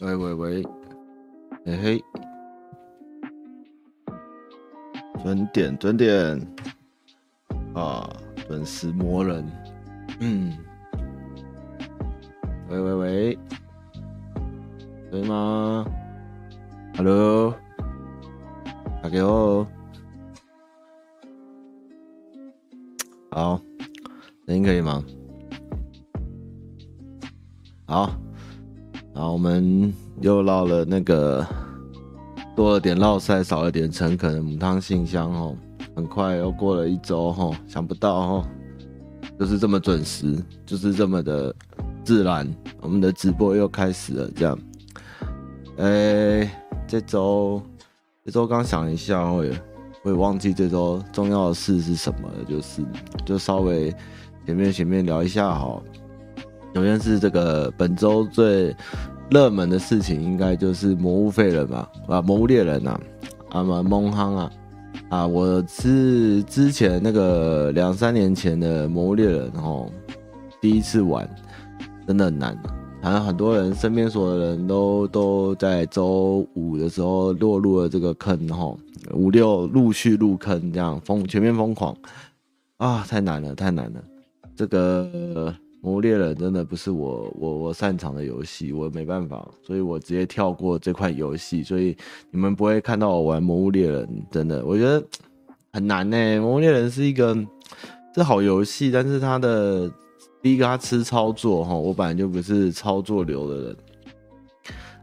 喂喂喂，嘿嘿，准点准点。啊，准时磨人，嗯，喂喂喂，可以吗？Hello，打给我，好，声音可以吗？好。好，我们又唠了那个多了点唠赛，少了点诚恳的母汤信箱哦。很快又过了一周哦，想不到哦，就是这么准时，就是这么的自然。我们的直播又开始了，这样。哎，这周这周刚想一下，我也我也忘记这周重要的事是什么了，就是就稍微前面前面聊一下哈。首先是这个本周最热门的事情，应该就是魔物废人吧，啊，魔物猎人呐，啊嘛，蒙夯啊，啊，我是之前那个两三年前的魔物猎人吼，第一次玩，真的很难，好像很多人身边所有人都都在周五的时候落入了这个坑吼，五六陆续入坑这样疯全面疯狂，啊，太难了，太难了，这个。魔物猎人真的不是我我我擅长的游戏，我没办法，所以我直接跳过这块游戏，所以你们不会看到我玩魔物猎人。真的，我觉得很难呢。魔物猎人是一个是好游戏，但是它的第一个它吃操作哈，我本来就不是操作流的人。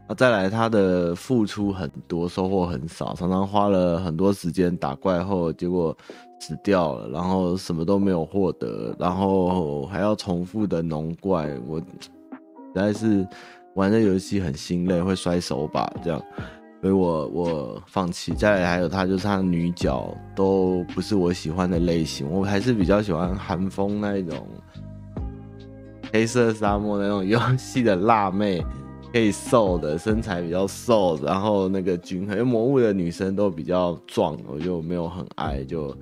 那再来，它的付出很多，收获很少，常常花了很多时间打怪后，结果。死掉了，然后什么都没有获得，然后还要重复的农怪，我实在是玩这游戏很心累，会摔手把这样，所以我我放弃。再来还有他就是他女角都不是我喜欢的类型，我还是比较喜欢韩风那一种黑色沙漠那种游戏的辣妹，可以瘦的身材比较瘦，然后那个均衡，因为魔物的女生都比较壮，我就没有很爱就。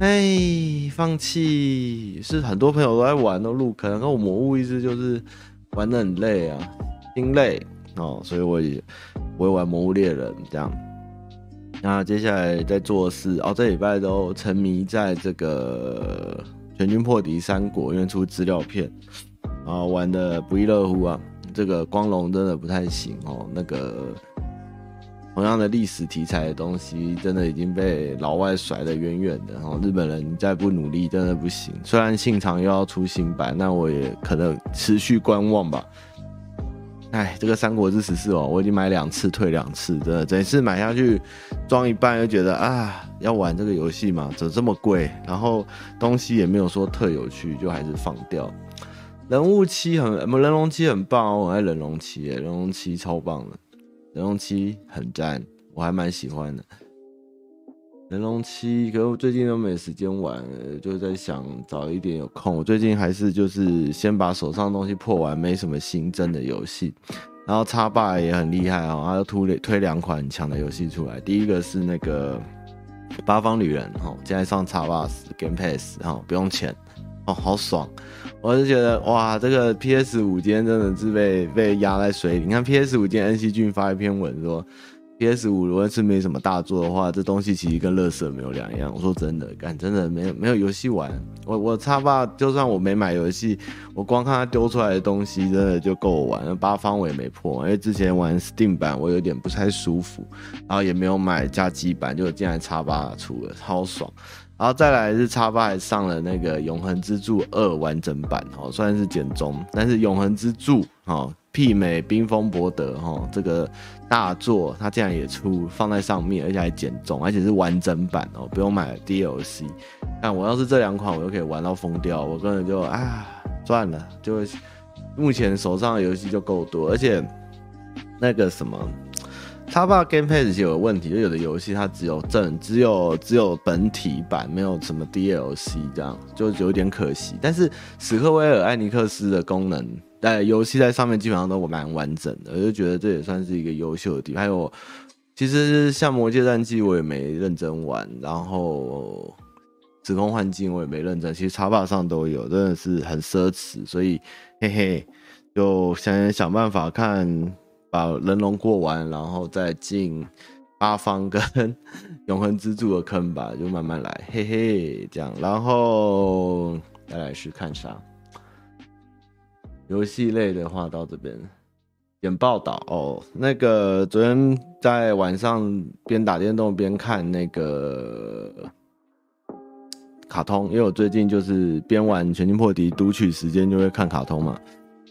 哎，放弃是很多朋友都在玩，都入坑。然后我魔物一直就是玩的很累啊，心累哦，所以我也我会玩魔物猎人这样。那接下来在做事哦，这礼拜都沉迷在这个全军破敌三国，因为出资料片，然后玩的不亦乐乎啊。这个光荣真的不太行哦，那个。同样的历史题材的东西，真的已经被老外甩得远远的。然后日本人再不努力，真的不行。虽然信长又要出新版，那我也可能持续观望吧。哎，这个《三国志十四》哦，我已经买两次，退两次，真的，整次买下去装一半，又觉得啊，要玩这个游戏嘛，怎么这么贵？然后东西也没有说特有趣，就还是放掉。人物七很，人龙七很棒哦，我爱人龙七，人龙七超棒的。人龙七很赞，我还蛮喜欢的。人龙七，可是我最近都没时间玩，就在想早一点有空。我最近还是就是先把手上的东西破完，没什么新增的游戏。然后叉霸也很厉害哦，他推推两款很强的游戏出来。第一个是那个八方旅人哦，现在上叉爸 Game Pass 哦，不用钱哦，好爽。我就觉得哇，这个 PS 五今天真的是被被压在水里。你看 PS 五今天恩熙俊发一篇文说，PS 五如果是没什么大作的话，这东西其实跟乐色没有两样。我说真的，干真的没有没有游戏玩。我我叉爸就算我没买游戏，我光看他丢出来的东西，真的就够我玩。八方我也没破，因为之前玩 Steam 版我有点不太舒服，然后也没有买加机版，就竟然叉爸出了，超爽。然后再来是叉爸还上了那个《永恒之柱二》完整版哦，虽然是简中，但是《永恒之柱》哦，媲美《冰封伯德》哈，这个大作它竟然也出放在上面，而且还简中，而且是完整版哦，不用买 DLC。但我要是这两款我就可以玩到疯掉，我根本就啊赚了，就目前手上的游戏就够多，而且那个什么。叉 box Game Pass 有个问题，就有的游戏它只有正，只有只有本体版，没有什么 DLC，这样就有点可惜。但是史克威尔艾尼克斯的功能，在游戏在上面基本上都蛮完整的，我就觉得这也算是一个优秀的地方。还有，其实像《魔界战记》我也没认真玩，然后《时空幻境》我也没认真，其实插板上都有，真的是很奢侈，所以嘿嘿，就想想办法看。把人龙过完，然后再进八方跟 永恒之柱的坑吧，就慢慢来，嘿嘿，这样。然后再来是看啥？游戏类的话到这边，点报道哦。那个昨天在晚上边打电动边看那个卡通，因为我最近就是边玩《全境破敌》读取时间就会看卡通嘛。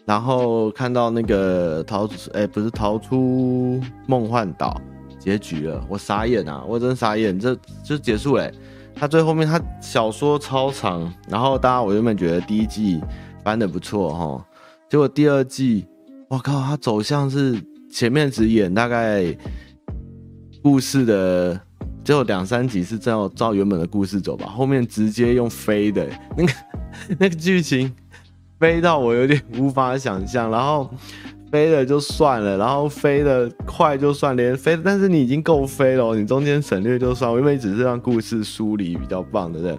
然后看到那个逃出，哎，不是逃出梦幻岛结局了，我傻眼啊！我真傻眼，这就结束嘞。他最后面他小说超长，然后大家我原本觉得第一季翻的不错哈。结果第二季，我靠，他走向是前面只演大概故事的，只有两三集是照照原本的故事走吧，后面直接用飞的，那个那个剧情飞到我有点无法想象，然后飞了就算了，然后飞的快就算，连飞，但是你已经够飞了，你中间省略就算，因为只是让故事梳理比较棒，对不对？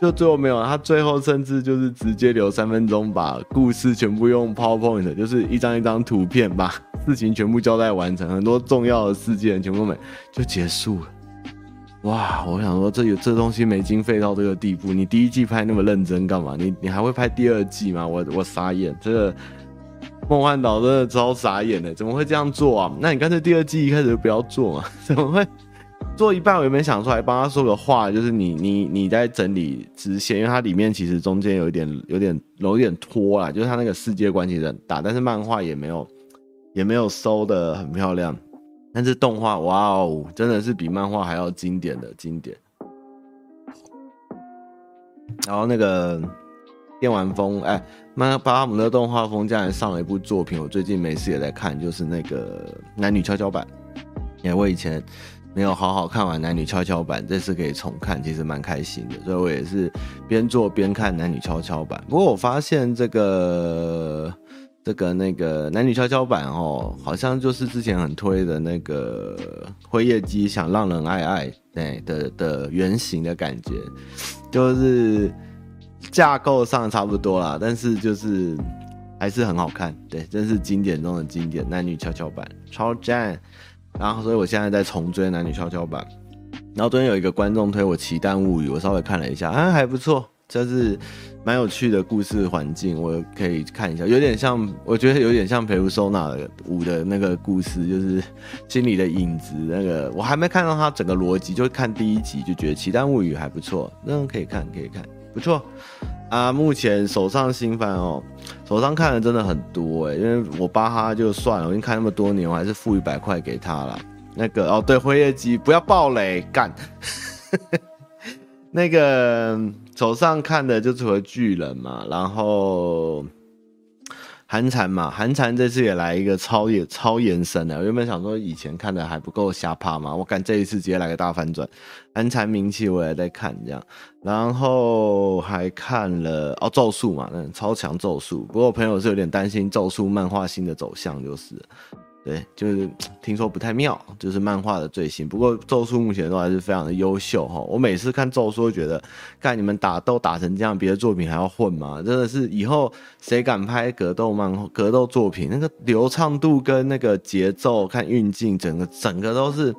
就最后没有，他最后甚至就是直接留三分钟，把故事全部用 PowerPoint，就是一张一张图片把事情全部交代完成，很多重要的事件全部没就结束了。哇，我想说这有这东西没经费到这个地步，你第一季拍那么认真干嘛？你你还会拍第二季吗？我我傻眼，这个梦幻岛真的超傻眼的，怎么会这样做啊？那你干脆第二季一开始就不要做嘛？怎么会？做一半，我也没想出来帮他说个话？就是你你你在整理直线，因为它里面其实中间有一点有点有点拖啦，就是它那个世界观其实很大，但是漫画也没有也没有收的很漂亮，但是动画哇哦，真的是比漫画还要经典的经典。然后那个电玩风，哎，曼巴哈姆特动画风竟然上了一部作品，我最近没事也在看，就是那个男女跷跷板，因为我以前。没有好好看完男女跷跷板，这次可以重看，其实蛮开心的。所以我也是边做边看男女跷跷板。不过我发现这个这个那个男女跷跷板哦，好像就是之前很推的那个辉夜姬想让人爱爱对的的原型的感觉，就是架构上差不多啦，但是就是还是很好看。对，真是经典中的经典，男女跷跷板超赞。然后，所以我现在在重追男女跷跷板。然后昨天有一个观众推我《奇蛋物语》，我稍微看了一下，啊，还不错，就是蛮有趣的故事环境，我可以看一下。有点像，我觉得有点像《Persona 5》的那个故事，就是心里的影子。那个我还没看到它整个逻辑，就看第一集就觉得《奇蛋物语》还不错，那可以看，可以看，不错。啊，目前手上新番哦，手上看的真的很多哎，因为我巴哈就算了，我已经看那么多年，我还是付一百块给他了。那个哦，对，辉夜姬不要爆雷干。那个手上看的就除了巨人嘛，然后。寒蝉嘛，寒蝉这次也来一个超也超延伸的。我原本想说以前看的还不够瞎趴嘛，我感这一次直接来个大反转。寒蝉名气我也在看这样，然后还看了哦咒术嘛，那超强咒术。不过我朋友是有点担心咒术漫画新的走向，就是。对，就是听说不太妙，就是漫画的最新。不过咒术目前都还是非常的优秀哈。我每次看咒术，都觉得，看你们打斗打成这样，别的作品还要混吗？真的是以后谁敢拍格斗漫画、格斗作品，那个流畅度跟那个节奏、看运镜，整个整个都是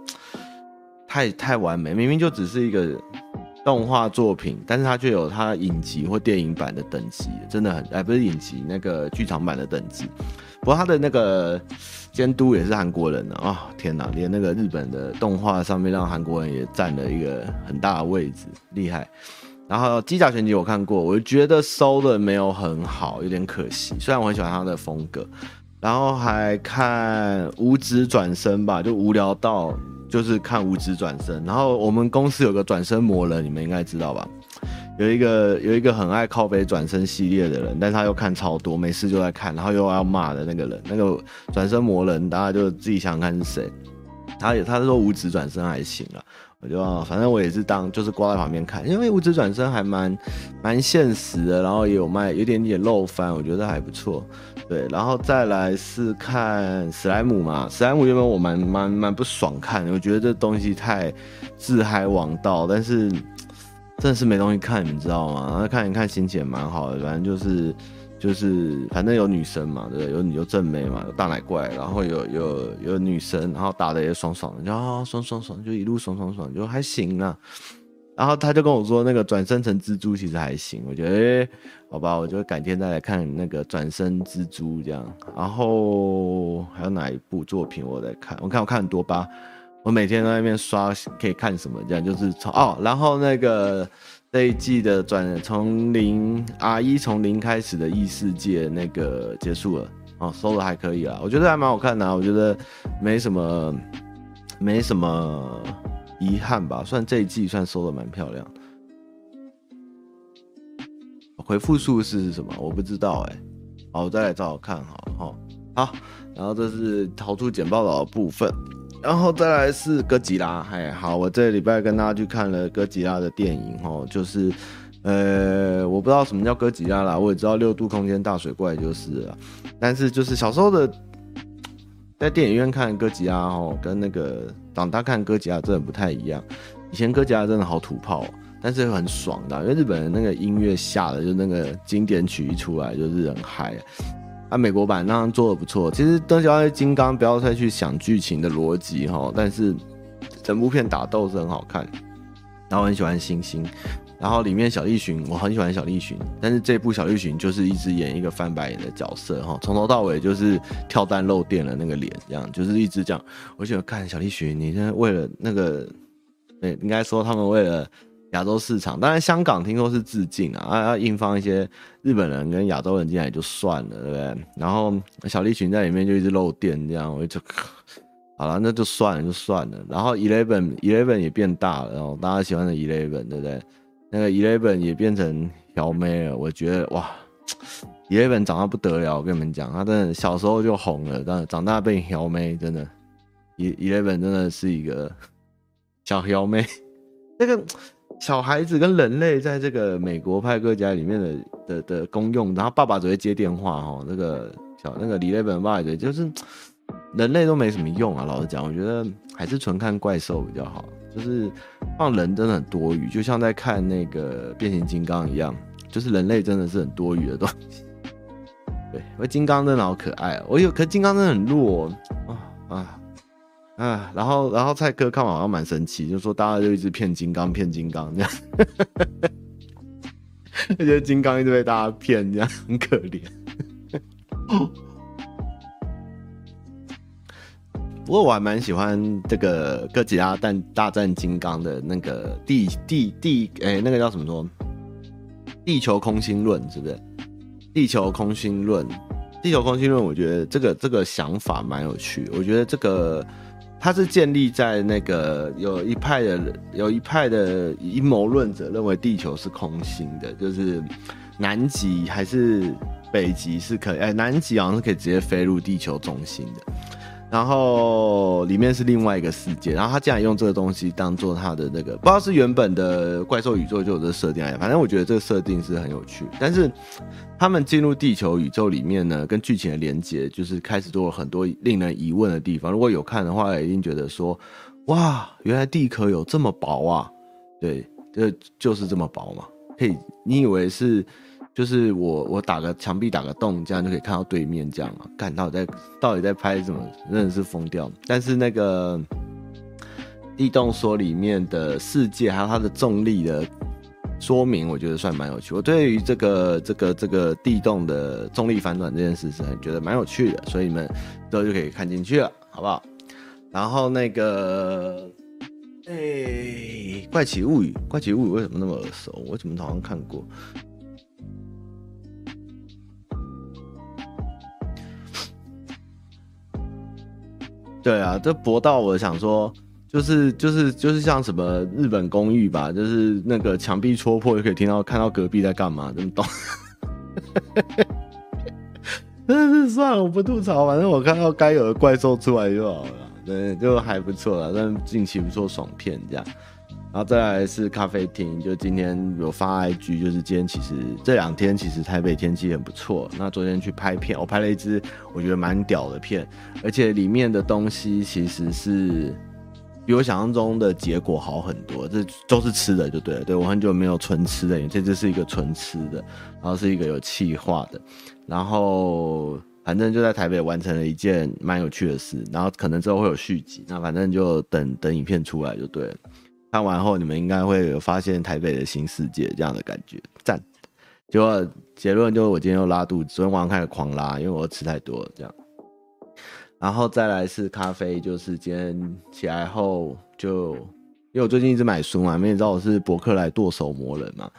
太太完美。明明就只是一个动画作品，但是它却有它影集或电影版的等级，真的很哎，不是影集，那个剧场版的等级。不过它的那个。监督也是韩国人啊、哦！天哪，连那个日本的动画上面让韩国人也占了一个很大的位置，厉害。然后《机甲全集》我看过，我觉得收的没有很好，有点可惜。虽然我很喜欢他的风格，然后还看《无职转生》吧，就无聊到就是看《无职转生》。然后我们公司有个转生魔人，你们应该知道吧？有一个有一个很爱靠背转身系列的人，但是他又看超多，没事就在看，然后又要骂的那个人，那个转身魔人，大家就自己想想看是谁。他也他说五指转身还行啊，我就反正我也是当就是挂在旁边看，因为五指转身还蛮蛮现实的，然后也有卖有点点漏番，我觉得还不错。对，然后再来是看史莱姆嘛，史莱姆原本我蛮蛮蛮不爽看，我觉得这东西太自嗨王道，但是。真的是没东西看，你知道吗？然后看一看心情也蛮好的，反正就是就是反正有女生嘛，对不对？有有正妹嘛，有大奶怪，然后有有有女生，然后打的也爽爽的，就啊爽爽爽，就一路爽爽爽，就还行啊。然后他就跟我说，那个转生成蜘蛛其实还行，我觉得，哎，好吧，我就改天再来看那个转生蜘蛛这样。然后还有哪一部作品我在看？我看我看很多吧，我每天在那边刷，可以看什么？这样就是从哦，然后那个这一季的转从零 R1 从零开始的异世界那个结束了，哦，收的还可以啊，我觉得还蛮好看的啊，我觉得没什么，没什么。遗憾吧，算这一季算收的蛮漂亮。回复数是什么？我不知道哎、好，我再来找找看好了哈。好，然后这是逃出简报的部分，然后再来是哥吉拉。哎，好，我这礼拜跟大家去看了哥吉拉的电影哦，就是呃，我不知道什么叫哥吉拉啦，我也知道六度空间大水怪就是了，但是就是小时候的。在电影院看哥吉拉哦，跟那个长大看哥吉拉真的不太一样。以前哥吉拉真的好土炮，但是很爽的，因为日本人那个音乐下的就那个经典曲一出来就是很嗨。啊美国版那样做的不错。其实哥吉拉金刚不要再去想剧情的逻辑哈，但是整部片打斗是很好看，然后很喜欢星星。然后里面小栗旬，我很喜欢小栗旬，但是这部小栗旬就是一直演一个翻白眼的角色哈，从头到尾就是跳弹漏电的那个脸，这样就是一直这样。我觉得看小栗旬，你现在为了那个，对，应该说他们为了亚洲市场，当然香港听说是致敬啊，啊要硬放一些日本人跟亚洲人进来就算了，对不对？然后小栗群在里面就一直漏电，这样我就好了，那就算了就算了。然后 Eleven Eleven 也变大了，然后大家喜欢的 Eleven，对不对？那个 Eleven 也变成小妹了，我觉得哇，Eleven 长得不得了，我跟你们讲，他真的小时候就红了，但长大变小妹，真的，Eleven 真的是一个小小妹。那个小孩子跟人类在这个美国派哥吉拉里面的的的功用，然后爸爸只会接电话哦，那个小那个 Eleven 爸爸的就是人类都没什么用啊，老实讲，我觉得还是纯看怪兽比较好。就是放人真的很多余，就像在看那个变形金刚一样，就是人类真的是很多余的东西。对，因为金刚真的好可爱，我有，可金刚真的很弱啊啊啊！然后然后蔡哥看完好像蛮生气，就说大家就一直骗金刚骗金刚这样，我觉得金刚一直被大家骗，这样很可怜。不过我还蛮喜欢这个哥吉拉但大战金刚的那个地地地哎、那个叫什么说？地球空心论是不是？地球空心论，地球空心论，我觉得这个这个想法蛮有趣。我觉得这个它是建立在那个有一派的有一派的阴谋论者认为地球是空心的，就是南极还是北极是可以哎、南极好像是可以直接飞入地球中心的。然后里面是另外一个世界，然后他竟然用这个东西当做他的那个，不知道是原本的怪兽宇宙就有这设定，反正我觉得这个设定是很有趣。但是他们进入地球宇宙里面呢，跟剧情的连接就是开始多了很多令人疑问的地方。如果有看的话，一定觉得说，哇，原来地壳有这么薄啊！对，就就是这么薄嘛。嘿，你以为是？就是我我打个墙壁打个洞，这样就可以看到对面这样嘛？看到底在到底在拍什么？真的是疯掉。但是那个地动说里面的世界还有它的重力的说明，我觉得算蛮有趣。我对于这个这个这个地动的重力反转这件事是觉得蛮有趣的，所以你们之后就可以看进去了，好不好？然后那个哎、怪奇物语，怪奇物语为什么那么耳熟？我怎么好像看过？对啊，这博到我想说，就是就是就是像什么日本公寓吧，就是那个墙壁戳破就可以听到看到隔壁在干嘛，这么懂？真是算了，我不吐槽，反正我看到该有的怪兽出来就好了，对，就还不错了，但近期不错，爽片这样。然后再来是咖啡厅，就今天有发 IG，就是今天其实这两天其实台北天气很不错。那昨天去拍片，我拍了一支我觉得蛮屌的片，而且里面的东西其实是比我想象中的结果好很多。这都是吃的就对了，对，我很久没有纯吃的，因为这是一个纯吃的，然后是一个有气化的。然后反正就在台北完成了一件蛮有趣的事，然后可能之后会有续集，那反正就等等影片出来就对了。看完后你们应该会有发现台北的新世界这样的感觉，赞。结果结论就是我今天又拉肚子，昨天晚上开始狂拉，因为我吃太多了这样。然后再来是咖啡，就是今天起来后就，因为我最近一直买书嘛，你也知道我是博客来剁手魔人嘛，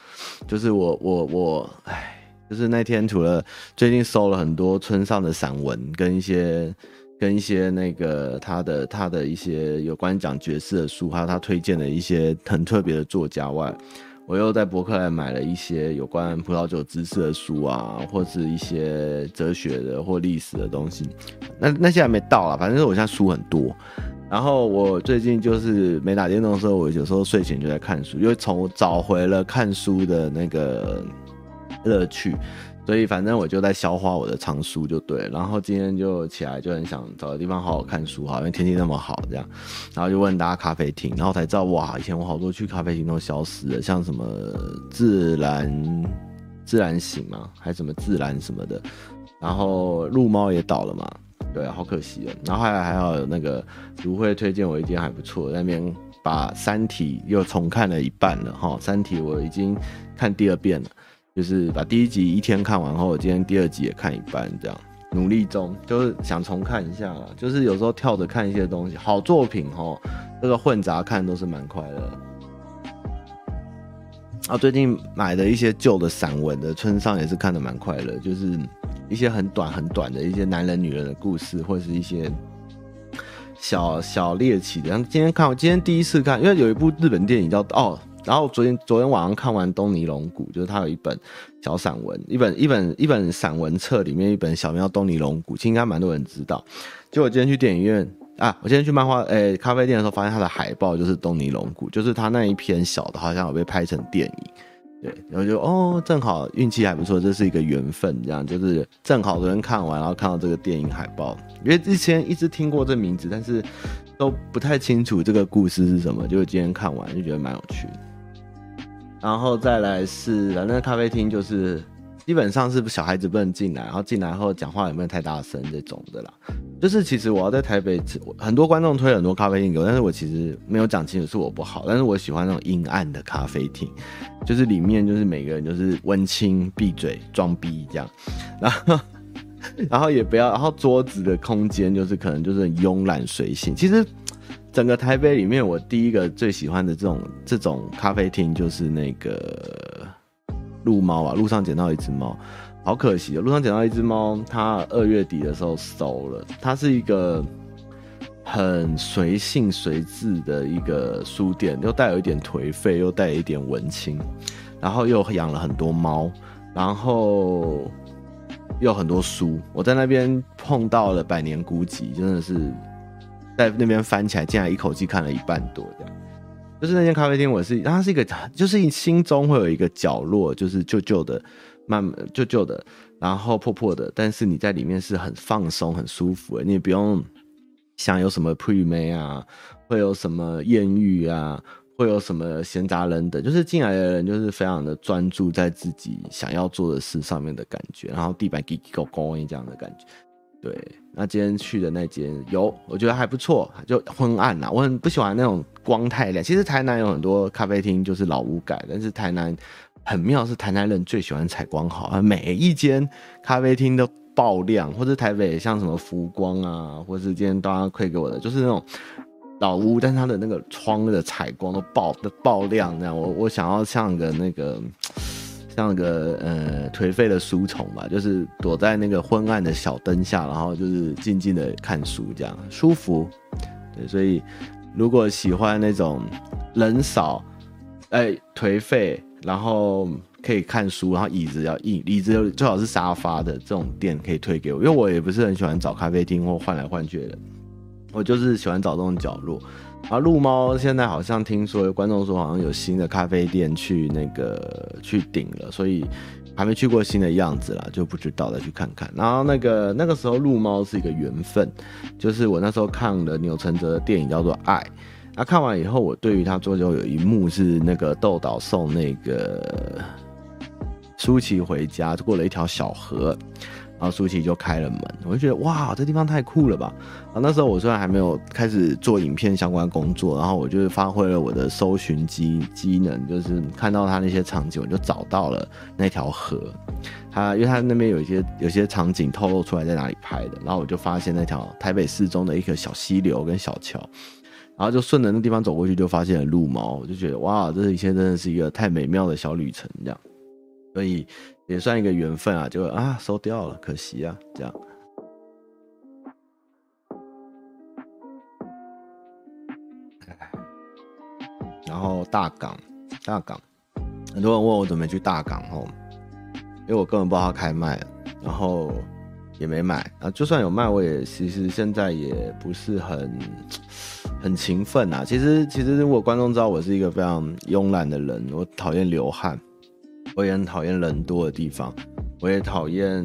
就是我我我，哎，就是那天除了最近收了很多村上的散文，跟一些跟一些那个他的他的一些有关讲爵士的书，还有他推荐的一些很特别的作家外。我又在博客来买了一些有关葡萄酒知识的书啊，或是一些哲学的或历史的东西。那那些还没到啊，反正我现在书很多。然后我最近就是没打电动的时候，我有时候睡前就在看书，因为从找回了看书的那个乐趣。所以反正我就在消化我的藏书就对，然后今天就起来就很想找个地方好好看书哈，因为天气那么好这样，然后就问大家咖啡厅，然后才知道哇，以前我好多去咖啡厅都消失了，像什么自然自然醒嘛，还什么自然什么的，然后鹿猫也倒了嘛，对，好可惜了。然后还还好有那个如慧推荐我一间还不错，那边把三体又重看了一半了哈，三体我已经看第二遍了。就是把第一集一天看完后，今天第二集也看一半，这样努力中，就是想重看一下啦。就是有时候跳着看一些东西，好作品哦，这个混杂看都是蛮快乐。啊，最近买的一些旧的散文的村上也是看的蛮快乐，就是一些很短很短的一些男人女人的故事，或者是一些小小猎奇的。像今天看，我今天第一次看，因为有一部日本电影叫哦。然后昨天昨天晚上看完东尼龙骨，就是他有一本小散文，一本一本一本散文册里面一本小名叫东尼龙骨，其实应该蛮多人知道。就我今天去电影院啊，我今天去漫画诶、咖啡店的时候，发现他的海报就是东尼龙骨，就是他那一篇小的，好像有被拍成电影。对，然后就哦，正好运气还不错，这是一个缘分，这样就是正好昨天看完，然后看到这个电影海报，因为之前一直听过这名字，但是都不太清楚这个故事是什么，就今天看完就觉得蛮有趣的。然后再来是，反正咖啡厅就是基本上是小孩子不能进来，然后进来后讲话有没有太大声这种的啦。就是其实我要在台北，很多观众推很多咖啡厅给我，但是我其实没有讲清楚是我不好，但是我喜欢那种阴暗的咖啡厅，就是里面就是每个人就是温青闭嘴装逼这样，然后 然后也不要，然后桌子的空间就是可能就是慵懒随性，其实。整个台北里面，我第一个最喜欢的这种这种咖啡厅就是那个鹿猫啊，路上捡到一只猫，好可惜哦，路上捡到一只猫，它二月底的时候收了。它是一个很随性随智的一个书店，又带有一点颓废，又带一点文青，然后又养了很多猫，然后又很多书。我在那边碰到了《百年孤寂》，真的是。在那边翻起来，竟然一口气看了一半多，这样。就是那间咖啡厅，我是它是一个，就是心中会有一个角落，就是旧旧的、慢旧旧的，然后破破的，但是你在里面是很放松、很舒服的，你也不用想有什么 pre 妹啊，会有什么艳遇啊，会有什么闲杂人等，就是进来的人就是非常的专注在自己想要做的事上面的感觉，然后地板给给勾一这样的感觉。对，那今天去的那间有，我觉得还不错，就昏暗呐。我很不喜欢那种光太亮。其实台南有很多咖啡厅就是老屋改，但是台南很妙，是台南人最喜欢采光好啊，每一间咖啡厅都爆亮，或者台北像什么浮光啊，或是今天大家馈给我的，就是那种老屋，但是它的那个窗的采光都爆都爆亮，这样我我想要像个那个。像个呃颓废的书虫吧，就是躲在那个昏暗的小灯下，然后就是静静的看书，这样舒服。对，所以如果喜欢那种人少，哎、欸、颓废，然后可以看书，然后椅子要硬，椅子最好是沙发的这种店，可以推给我，因为我也不是很喜欢找咖啡厅或换来换去的，我就是喜欢找这种角落。啊，鹿猫现在好像听说观众说好像有新的咖啡店去那个去顶了，所以还没去过新的样子啦，就不知道再去看看。然后那个那个时候鹿猫是一个缘分，就是我那时候看了钮承泽的电影叫做《爱》，那看完以后，我对于他最后有一幕是那个豆岛送那个舒淇回家，过了一条小河。然后舒淇就开了门，我就觉得哇，这地方太酷了吧！然后那时候我虽然还没有开始做影片相关工作，然后我就发挥了我的搜寻机机能，就是看到他那些场景，我就找到了那条河。他因为他那边有一些有些场景透露出来在哪里拍的，然后我就发现那条台北市中的一个小溪流跟小桥，然后就顺着那地方走过去，就发现了鹿猫，我就觉得哇，这一切真的是一个太美妙的小旅程，这样，所以。也算一个缘分啊，就啊收掉了，可惜啊，这样。然后大港，大港，很多人问我准备去大港哦，因为我根本不知道他开卖，然后也没买啊。就算有卖，我也其实现在也不是很很勤奋啊。其实其实如果观众知道我是一个非常慵懒的人，我讨厌流汗。我也很讨厌人多的地方，我也讨厌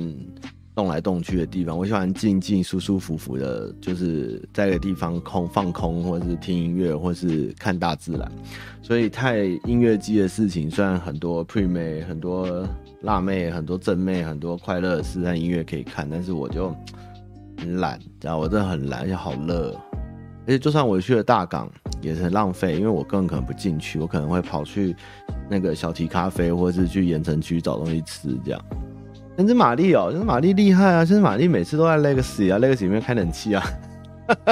动来动去的地方。我喜欢静静、舒舒服服的，就是在一个地方空放空，或是听音乐，或是看大自然。所以太音乐祭的事情，虽然很多 pre 妹、很多辣妹、很多正妹、很多快乐的事，但音乐可以看，但是我就很懒，然后我真的很懒，而且好热。而且就算我去了大港，也是很浪费，因为我根本可能不进去，我可能会跑去那个小提咖啡，或者是去盐城区找东西吃这样。但是玛丽哦，就是玛丽厉害啊，就是玛丽每次都在 Legacy 啊，Legacy 里面开冷气啊。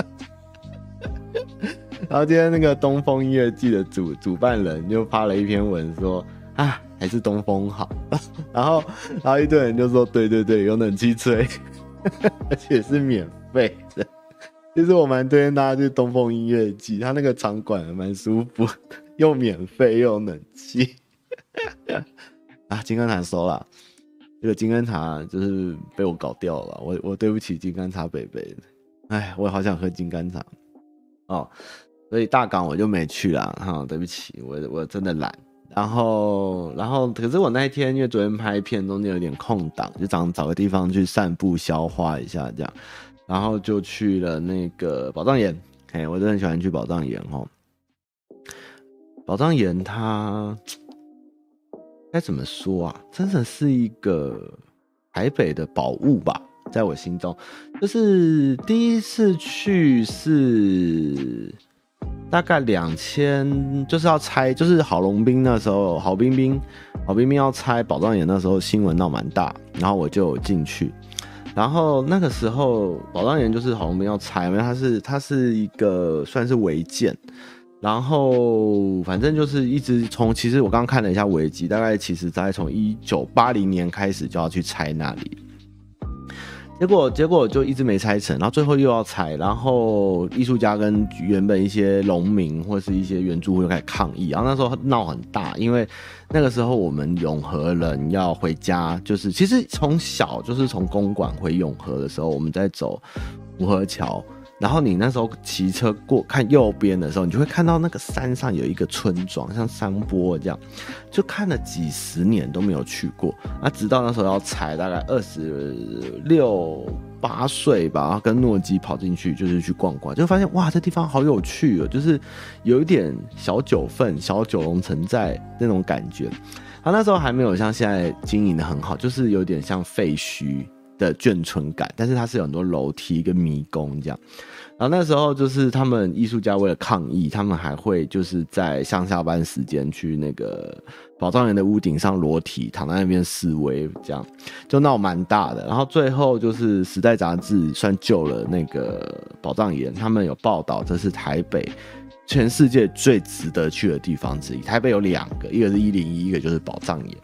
然后今天那个东风音乐季的主主办人就发了一篇文说啊，还是东风好。然后然后一堆人就说对对对，有冷气吹，而且是免费的。其实我蛮推荐大家去东风音乐季，他那个场馆蛮舒服，又免费又有冷气。啊，金刚塔收了，这个金刚塔就是被我搞掉了，我我对不起金刚塔北北。哎，我也好想喝金刚塔哦，所以大港我就没去了哈，对不起，我我真的懒。然后然后可是我那一天因为昨天拍片，中间有点空档，就想找个地方去散步消化一下这样。然后就去了那个宝藏岩，哎，我真的很喜欢去宝藏岩哦。宝藏岩它该怎么说啊？真的是一个台北的宝物吧，在我心中。就是第一次去是大概两千，就是要拆，就是郝龙斌那时候，郝彬彬，郝彬彬要拆宝藏岩那时候新闻闹蛮大，然后我就进去。然后那个时候，保障员就是好像我们要拆，因为它是它是一个算是违建，然后反正就是一直从，其实我刚刚看了一下维基，大概其实大概从一九八零年开始就要去拆那里。结果结果就一直没拆成，然后最后又要拆，然后艺术家跟原本一些农民或是一些原住户又开始抗议，然后那时候闹很大，因为那个时候我们永和人要回家，就是其实从小就是从公馆回永和的时候，我们在走五河桥。然后你那时候骑车过看右边的时候，你就会看到那个山上有一个村庄，像山坡这样，就看了几十年都没有去过。那直到那时候要拆，大概二十六八岁吧，然后跟诺基跑进去，就是去逛逛，就发现哇，这地方好有趣哦，就是有一点小九份、小九龙城寨那种感觉。他那时候还没有像现在经营得很好，就是有点像废墟。的眷村感，但是它是有很多楼梯跟迷宫这样。然后那时候就是他们艺术家为了抗议，他们还会就是在上下班时间去那个宝藏岩的屋顶上裸体躺在那边示威，这样就闹蛮大的。然后最后就是时代杂志算救了那个宝藏岩，他们有报道这是台北全世界最值得去的地方之一。台北有两个，一个是一零一，一个就是宝藏岩。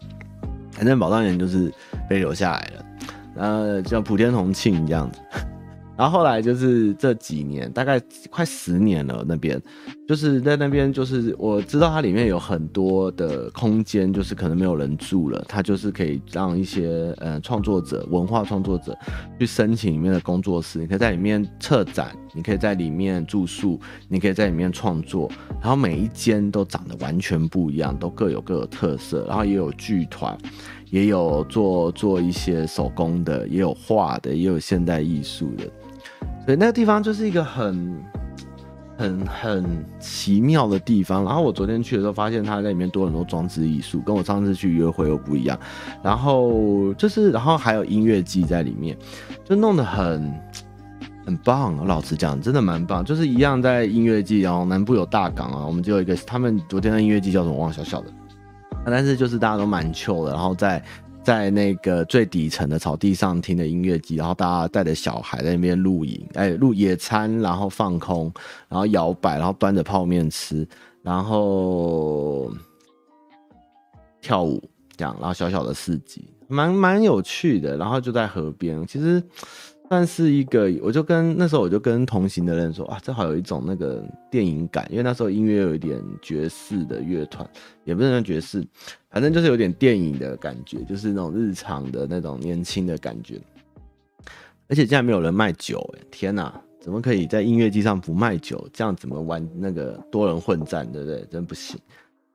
反正宝藏岩就是被留下来了。呃，像普天同庆这样子，然后后来就是这几年，大概快十年了，那边就是在那边，就是我知道它里面有很多的空间，就是可能没有人住了，它就是可以让一些呃创作者、文化创作者去申请里面的工作室，你可以在里面策展，你可以在里面住宿，你可以在里面创作，然后每一间都长得完全不一样，都各有各的特色，然后也有剧团。也有做做一些手工的，也有画的，也有现代艺术的，所以那个地方就是一个很很很奇妙的地方。然后我昨天去的时候，发现它在里面多很多装置艺术，跟我上次去约会又不一样。然后就是，然后还有音乐季在里面，就弄得很很棒。老实讲，真的蛮棒。就是一样在音乐季，然后南部有大港啊，我们就有一个，他们昨天的音乐季叫什么？忘，小小的。但是就是大家都蛮糗的，然后在。在那个最底层的草地上听的音乐季，然后大家带着小孩在那边露营，哎，露野餐，然后放空，然后摇摆，然后端着泡面吃，然后跳舞，这样，然后小小的市集，蛮蛮有趣的。然后就在河边，其实。算是一个，我就跟那时候我就跟同行的人说啊，正好有一种那个电影感，因为那时候音乐有一点爵士的乐团，也不是那爵士，反正就是有点电影的感觉，就是那种日常的那种年轻的感觉。而且竟然没有人卖酒，哎，天哪，怎么可以在音乐季上不卖酒？这样怎么玩那个多人混战，对不对？真不行。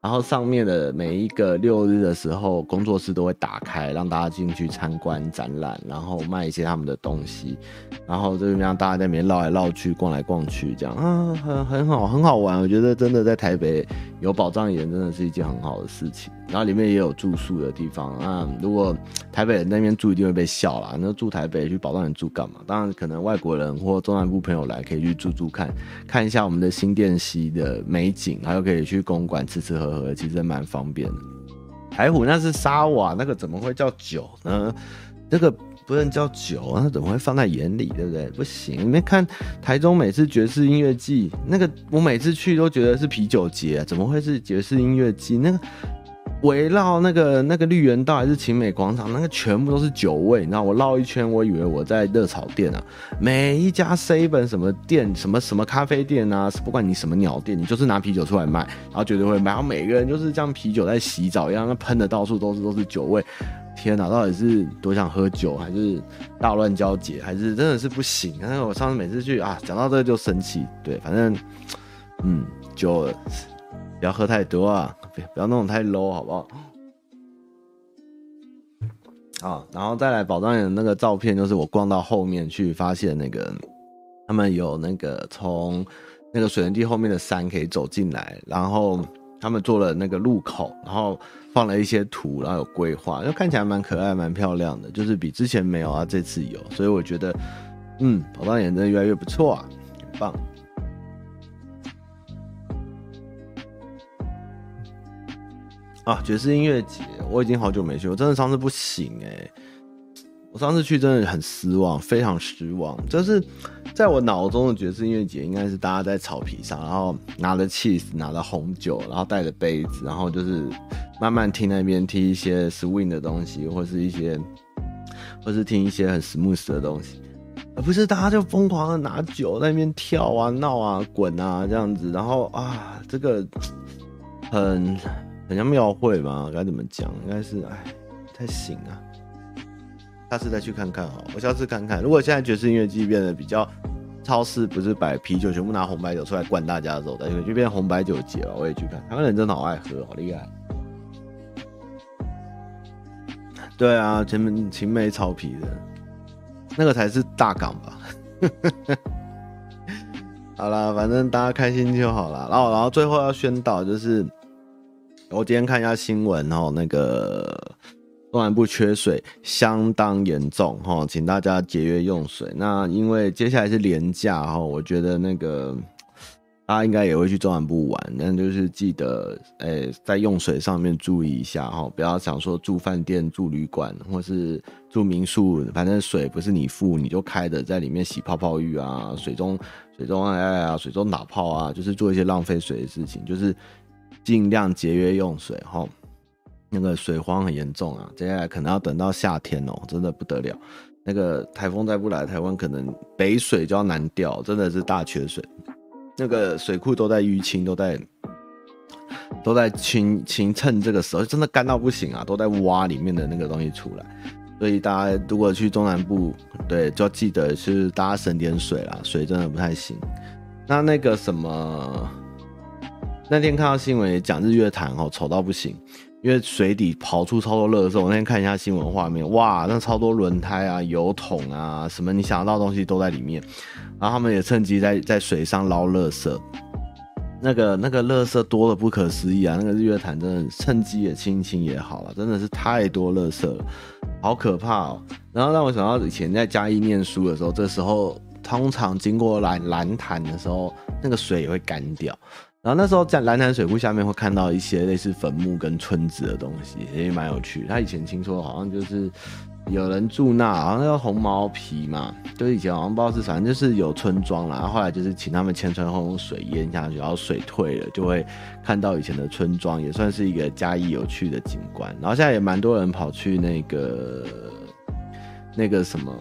然后上面的每一个六日的时候，工作室都会打开，让大家进去参观展览，然后卖一些他们的东西，然后就让大家在里面绕来绕去、逛来逛去，这样啊，很很好，很好玩。我觉得真的在台北有宝藏岩，真的是一件很好的事情。然后里面也有住宿的地方啊。如果台北人那边住，一定会被笑啦。那住台北去宝藏岩住干嘛？当然，可能外国人或中南部朋友来可以去住住看，看一下我们的新店溪的美景，还有可以去公馆吃吃喝喝，其实蛮方便的。台虎那是沙瓦，那个怎么会叫酒呢？这个不能叫酒，那怎么会放在眼里？对不对？不行。你们看台中每次爵士音乐季，那个我每次去都觉得是啤酒节，怎么会是爵士音乐季？那个。围绕那个那个绿园道还是勤美广场，那个全部都是酒味。你知道，我绕一圈，我以为我在热炒店啊。每一家 seven 什么店，什么什么咖啡店啊，不管你什么鸟店，你就是拿啤酒出来卖，然后绝对会卖。然后每个人就是这样啤酒在洗澡一样，那喷的到处都是都是酒味。天哪，到底是多想喝酒，还是大乱交结，还是真的是不行？但是我上次每次去啊，讲到这个就生气。对，反正嗯，酒不要喝太多啊。不要弄得太 low，好不好？啊，然后再来宝藏岩的那个照片，就是我逛到后面去，发现那个他们有那个从那个水源地后面的山可以走进来，然后他们做了那个路口，然后放了一些图，然后有规划，就看起来蛮可爱、蛮漂亮的，就是比之前没有啊，这次有，所以我觉得，嗯，宝藏岩真的越来越不错啊，很棒。啊，爵士音乐节，我已经好久没去，我真的上次不行哎、我上次去真的很失望，非常失望。就是在我脑中的爵士音乐节，应该是大家在草皮上，然后拿着 cheese，拿着红酒，然后带着杯子，然后就是慢慢听那边听一些 swing 的东西，或是一些，或是听一些很 smooth 的东西，而不是大家就疯狂的拿酒在那边跳啊、闹啊、滚啊这样子，然后啊，这个很。很像庙会吧？该怎么讲？应该是哎，太行啊。下次再去看看好，我下次看看。如果现在爵士音乐季变得比较，超市不是摆啤酒，全部拿红白酒出来灌大家的时候，再去就变红白酒节了。我也去看，台湾人真的好爱喝，好厉害。对啊，前面青梅草皮的，那个才是大港吧？好啦，反正大家开心就好了。然后，然后最后要宣导就是。我今天看一下新闻哦，那个中南部缺水相当严重哈，请大家节约用水。那因为接下来是连假哈，我觉得那个大家应该也会去中南部玩，但就是记得诶、在用水上面注意一下哈，不要想说住饭店、住旅馆或是住民宿，反正水不是你付你就开的，在里面洗泡泡浴啊，水中水中爱爱啊，水中打泡啊，就是做一些浪费水的事情，就是。尽量节约用水哈，那个水荒很严重啊，接下来可能要等到夏天哦，真的不得了。那个台风再不来，台湾可能北水就要难调，真的是大缺水。那个水库都在淤青，都在都在清清，趁这个时候真的干到不行啊，都在挖里面的那个东西出来。所以大家如果去中南部，对，就要记得是大家省点水啦，水真的不太行。那那个什么。那天看到新闻也讲日月潭哦，丑到不行，因为水底跑出超多垃圾。我那天看一下新闻画面，哇，那超多轮胎啊、油桶啊，什么你想得到的东西都在里面。然后他们也趁机在 在水上捞垃圾，那个那个垃圾多的不可思议啊！那个日月潭真的趁机也清清也好了，真的是太多垃圾了，好可怕哦。然后让我想到以前在嘉义念书的时候，这时候通常经过蓝蓝潭的时候，那个水也会干掉。然后那时候在蓝潭水库下面会看到一些类似坟墓跟村子的东西，也蛮有趣。他以前听说好像就是。有人住那，好像那个红毛皮嘛，就是以前好像不知道是，反正就是有村庄啦。然后后来就是请他们迁村后用水淹下去，然后水退了，就会看到以前的村庄，也算是一个嘉义有趣的景观。然后现在也蛮多人跑去那个那个什么。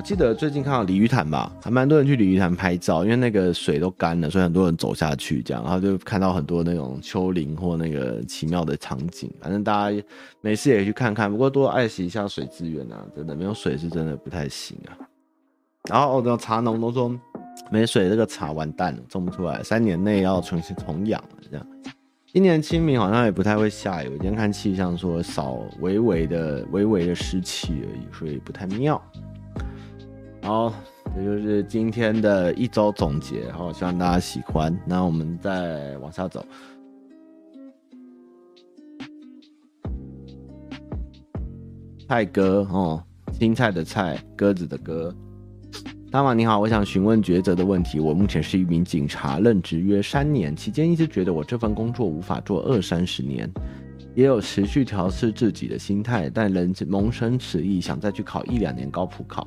我记得最近看到鲤鱼潭吧，还蛮多人去鲤鱼潭拍照，因为那个水都干了，所以很多人走下去这样，然后就看到很多那种丘陵或那个奇妙的场景。反正大家没事也去看看，不过多爱惜一下水资源啊，真的没有水是真的不太行啊。然后哦，这茶农都说没水这个茶完蛋了，种不出来，三年内要重新重养了这样。今年清明好像也不太会下雨，我今天看气象说少微微的微微的湿气而已，所以不太妙。好，这就是今天的一周总结，好，希望大家喜欢。那我们再往下走。菜哥哦，青菜的菜，鸽子的鸽。大马你好，我想询问抉择的问题。我目前是一名警察，任职约三年，期间一直觉得我这份工作无法做二三十年。也有持续调试自己的心态，但仍萌生此意，想再去考一两年高普考。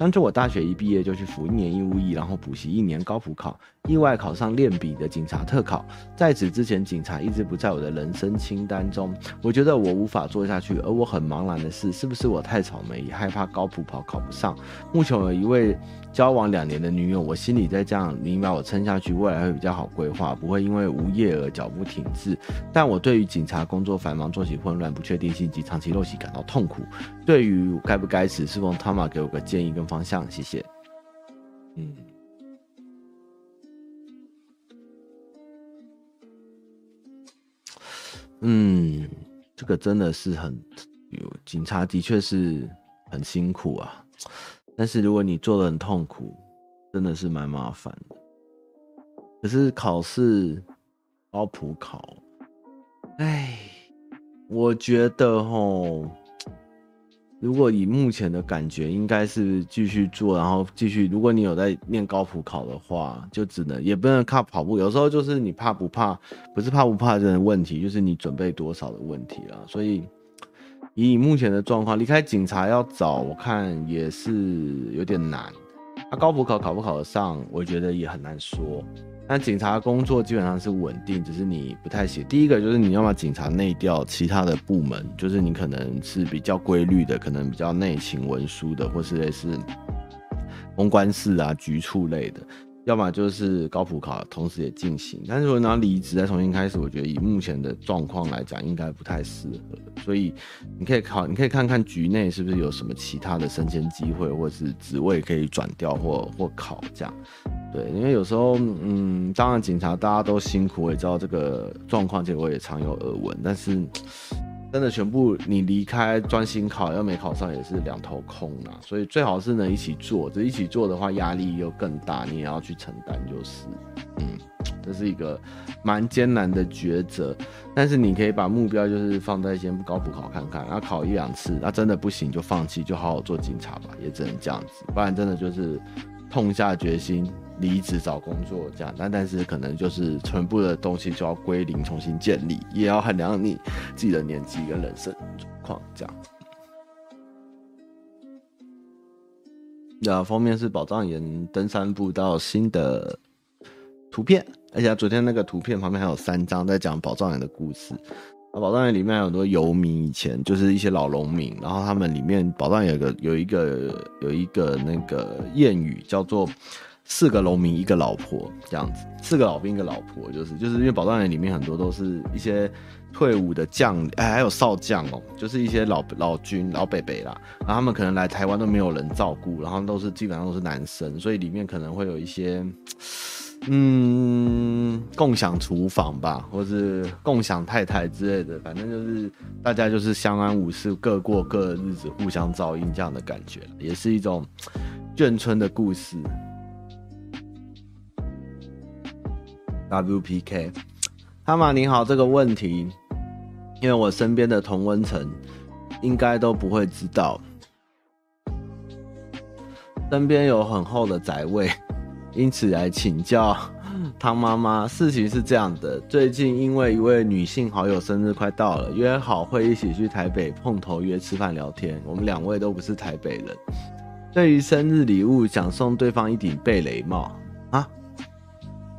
当初我大学一毕业就去服一年义务役，然后补习一年高普考，意外考上练笔的警察特考。在此之前，警察一直不在我的人生清单中。我觉得我无法做下去，而我很茫然的是，是不是我太草莓，也害怕高普跑考不上？目前有一位交往两年的女友，我心里在这样，你把我撑下去，未来会比较好规划，不会因为无业而脚步停滞。但我对于警察工作繁忙、作息混乱、不确定性及长期陋习感到痛苦。对于该不该死，是否汤马给我个建议跟方向？谢谢。嗯，嗯，这个真的是很有，警察的确是很辛苦啊。但是如果你做的很痛苦，真的是蛮麻烦的。可是考试包普考，哎，我觉得吼，如果以目前的感觉，应该是继续做，然后继续。如果你有在念高普考的话，就只能也不能靠跑步。有时候就是你怕不怕，不是怕不怕的问题，就是你准备多少的问题了。所以。以目前的状况，离开警察要找我看也是有点难。他、高普考考不考得上，我觉得也很难说。那警察工作基本上是稳定，只是你不太写。第一个就是你要把警察内调，其他的部门就是你可能是比较规律的，可能比较内勤文书的，或是类似公关室啊、局处类的。要么就是高普考同时也进行，但是如果拿离职再重新开始，我觉得以目前的状况来讲，应该不太适合。所以你可以考，你可以看看局内是不是有什么其他的升迁机会，或是职位可以转调或或考这样。对，因为有时候，嗯，当然警察大家都辛苦，我也知道这个状况，结果也常有耳闻，但是。真的全部你离开专心考，要没考上也是两头空啊。所以最好是能一起做，这一起做的话压力又更大，你也要去承担，就是，嗯，这是一个蛮艰难的抉择。但是你可以把目标就是放在先高普考看看，然后考一两次，那真的不行就放弃，就好好做警察吧，也只能这样子，不然真的就是痛下决心。离职找工作这样，但但是可能就是全部的东西就要归零，重新建立，也要衡量你自己的年纪跟人生状况这样。那封面是宝藏岩登山步道新的图片，而且昨天那个图片旁边还有三张在讲宝藏岩的故事。啊，宝藏岩里面有很多游民，以前就是一些老农民，然后他们里面宝藏岩有个有一个有一个那个谚语叫做。四个农民一个老婆这样子，四个老兵一个老婆，就是就是因为宝藏岩里面很多都是一些退伍的将，哎，还有少将哦，就是一些老老军老北北啦，然后他们可能来台湾都没有人照顾，然后都是基本上都是男生，所以里面可能会有一些嗯，共享厨房吧，或是共享太太之类的，反正就是大家就是相安无事，各过各日子，互相照应这样的感觉，也是一种眷村的故事。WPK，哈马你好，这个问题，因为我身边的同温层应该都不会知道，身边有很厚的宅位。因此来请教汤妈妈，事情是这样的：最近因为一位女性好友生日快到了，约好会一起去台北碰头约吃饭聊天。我们两位都不是台北人，对于生日礼物，想送对方一顶贝雷帽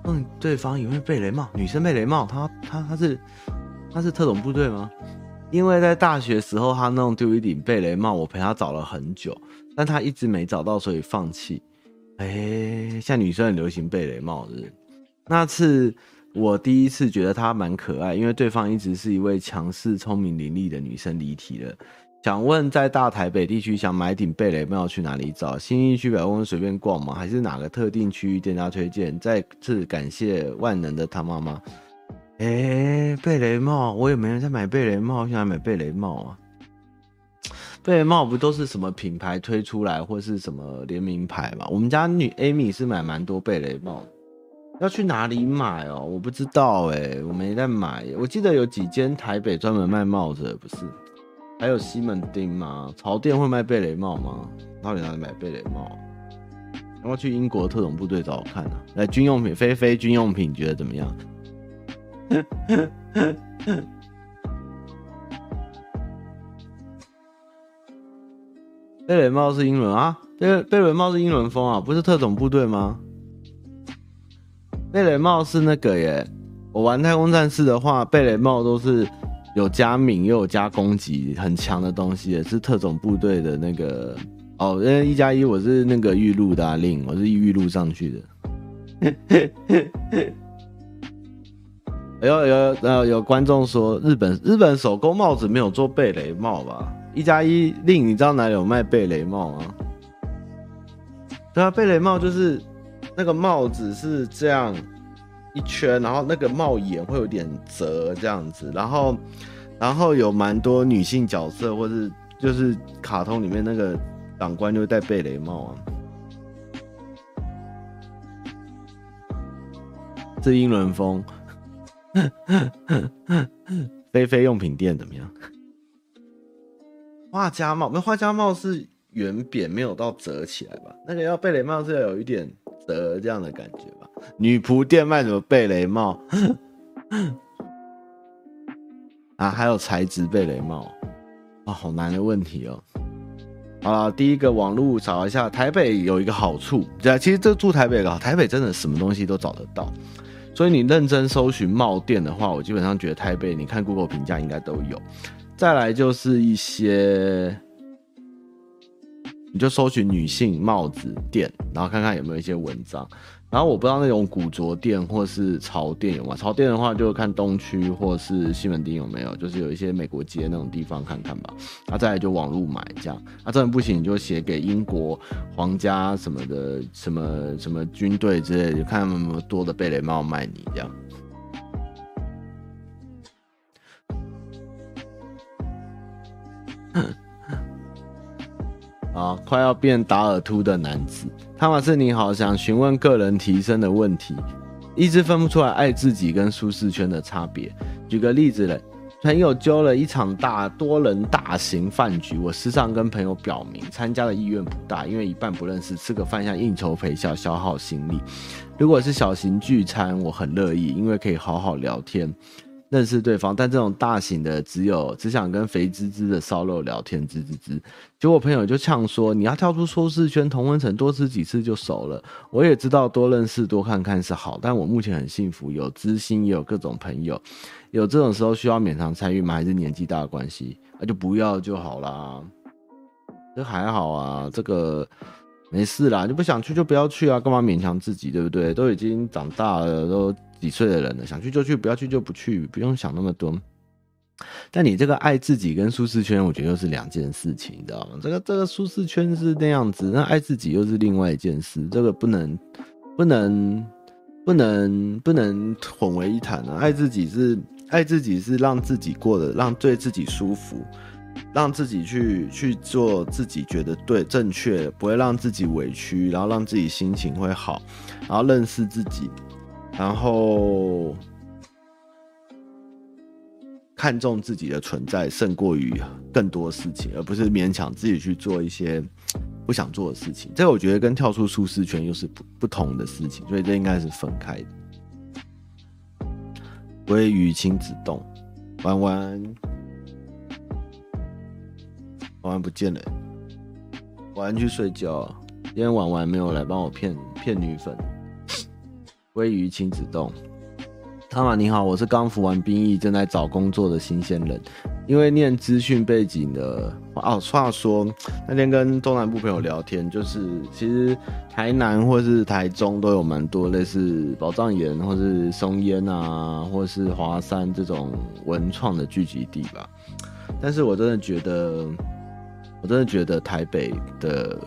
啊，送对方一顶贝雷帽，女生贝雷帽，她她她是她是特种部队吗？因为在大学时候她弄丢一顶贝雷帽，我陪她找了很久，但她一直没找到，所以放弃。哎、像女生很流行贝雷帽子。那次我第一次觉得她蛮可爱，因为对方一直是一位强势、聪明伶俐的女生。离题了，想问在大台北地区想买顶贝雷帽去哪里找？新义区百货公司随便逛吗？还是哪个特定区域店家推荐？再次感谢万能的汤妈妈。哎、欸，贝雷帽，我也没人在买贝雷帽，现在买贝雷帽啊。贝雷帽不都是什么品牌推出来，或是什么联名牌嘛？我们家女 Amy 是买蛮多贝雷帽，要去哪里买哦？我不知道哎、我没在买。我记得有几间台北专门卖帽子的，不是？还有西门町吗？潮店会卖贝雷帽吗？到底哪里买贝雷帽？要不要去英国特种部队找我看啊？来，军用品，菲菲军用品，觉得怎么样？贝雷帽是英伦啊，贝贝雷帽是英伦风啊，不是特种部队吗？贝雷帽是那个耶，我玩太空战士的话，贝雷帽都是有加敏又有加攻击很强的东西，也是特种部队的那个哦。因为一加一我是那个预录的啊，令我是预录上去的。有有有有观众说日本日本手工帽子没有做贝雷帽吧？一加一令，你知道哪里有卖贝雷帽吗？对啊，贝雷帽就是那个帽子是这样一圈，然后那个帽檐会有点折这样子，然后然后有蛮多女性角色或是就是卡通里面那个长官就会戴贝雷帽啊。是英伦风，菲菲用品店怎么样？画家帽，那画家帽是圆扁，没有到折起来吧？那个要贝雷帽是要有一点折这样的感觉吧？女仆店卖什么贝雷帽？啊，还有材质贝雷帽啊，好难的问题哦。好了，第一个网络找一下，台北有一个好处，对，其实这住台北的，台北真的什么东西都找得到，所以你认真搜寻帽店的话，我基本上觉得台北，你看 Google 评价应该都有。再来就是一些，你就搜寻女性帽子店，然后看看有没有一些文章。然后我不知道那种古着店或是潮店有吗？潮店的话就看东区或是西门町有没有，就是有一些美国街那种地方看看吧。啊，再来就网路买这样。啊，真的不行你就写给英国皇家什么的，什么什么军队之类的，就看他们有没有多的贝雷帽卖你这样。啊，快要变达尔秃的男子，汤玛士你好，想询问个人提升的问题，一直分不出来爱自己跟舒适圈的差别。举个例子嘞，朋友揪了一场大多人大型饭局，我时常跟朋友表明参加的意愿不大，因为一半不认识，吃个饭像应酬陪笑，消耗心力。如果是小型聚餐，我很乐意，因为可以好好聊天。认识对方，但这种大型的只有只想跟肥滋滋的烧肉聊天，滋滋滋。结果朋友就呛说：“你要跳出舒适圈，同温层多吃几次就熟了。”我也知道多认识多看看是好，但我目前很幸福，有知心也有各种朋友。有这种时候需要勉强参与吗？还是年纪大的关系？那就不要就好啦。这还好啊，这个没事啦，你不想去就不要去啊，干嘛勉强自己，对不对？都已经长大了，都。几岁的人了，想去就去，不要去就不去，不用想那么多。但你这个爱自己跟舒适圈，我觉得又是两件事情，你知道吗？这个这个舒适圈是那样子，那爱自己又是另外一件事，这个不能不能不能不能混为一谈啊！爱自己是爱自己是让自己过得让对自己舒服，让自己去去做自己觉得对正确，不会让自己委屈，然后让自己心情会好，然后认识自己，然后看重自己的存在胜过于更多事情，而不是勉强自己去做一些。不想做的事情，这我觉得跟跳出舒适圈又是不不同的事情，所以这应该是分开的。鲑鱼亲子丼，弯弯，弯弯不见了，弯弯去睡觉。今天婉婉没有来帮我骗骗女粉。鲑鱼亲子洞。汤马你好，我是刚服完兵役，正在找工作的新鲜人。因为念资讯背景的哦，话说那天跟中南部朋友聊天，就是其实台南或是台中都有蛮多类似宝藏岩或是松烟啊，或是华山这种文创的聚集地吧。但是我真的觉得，我真的觉得台北的，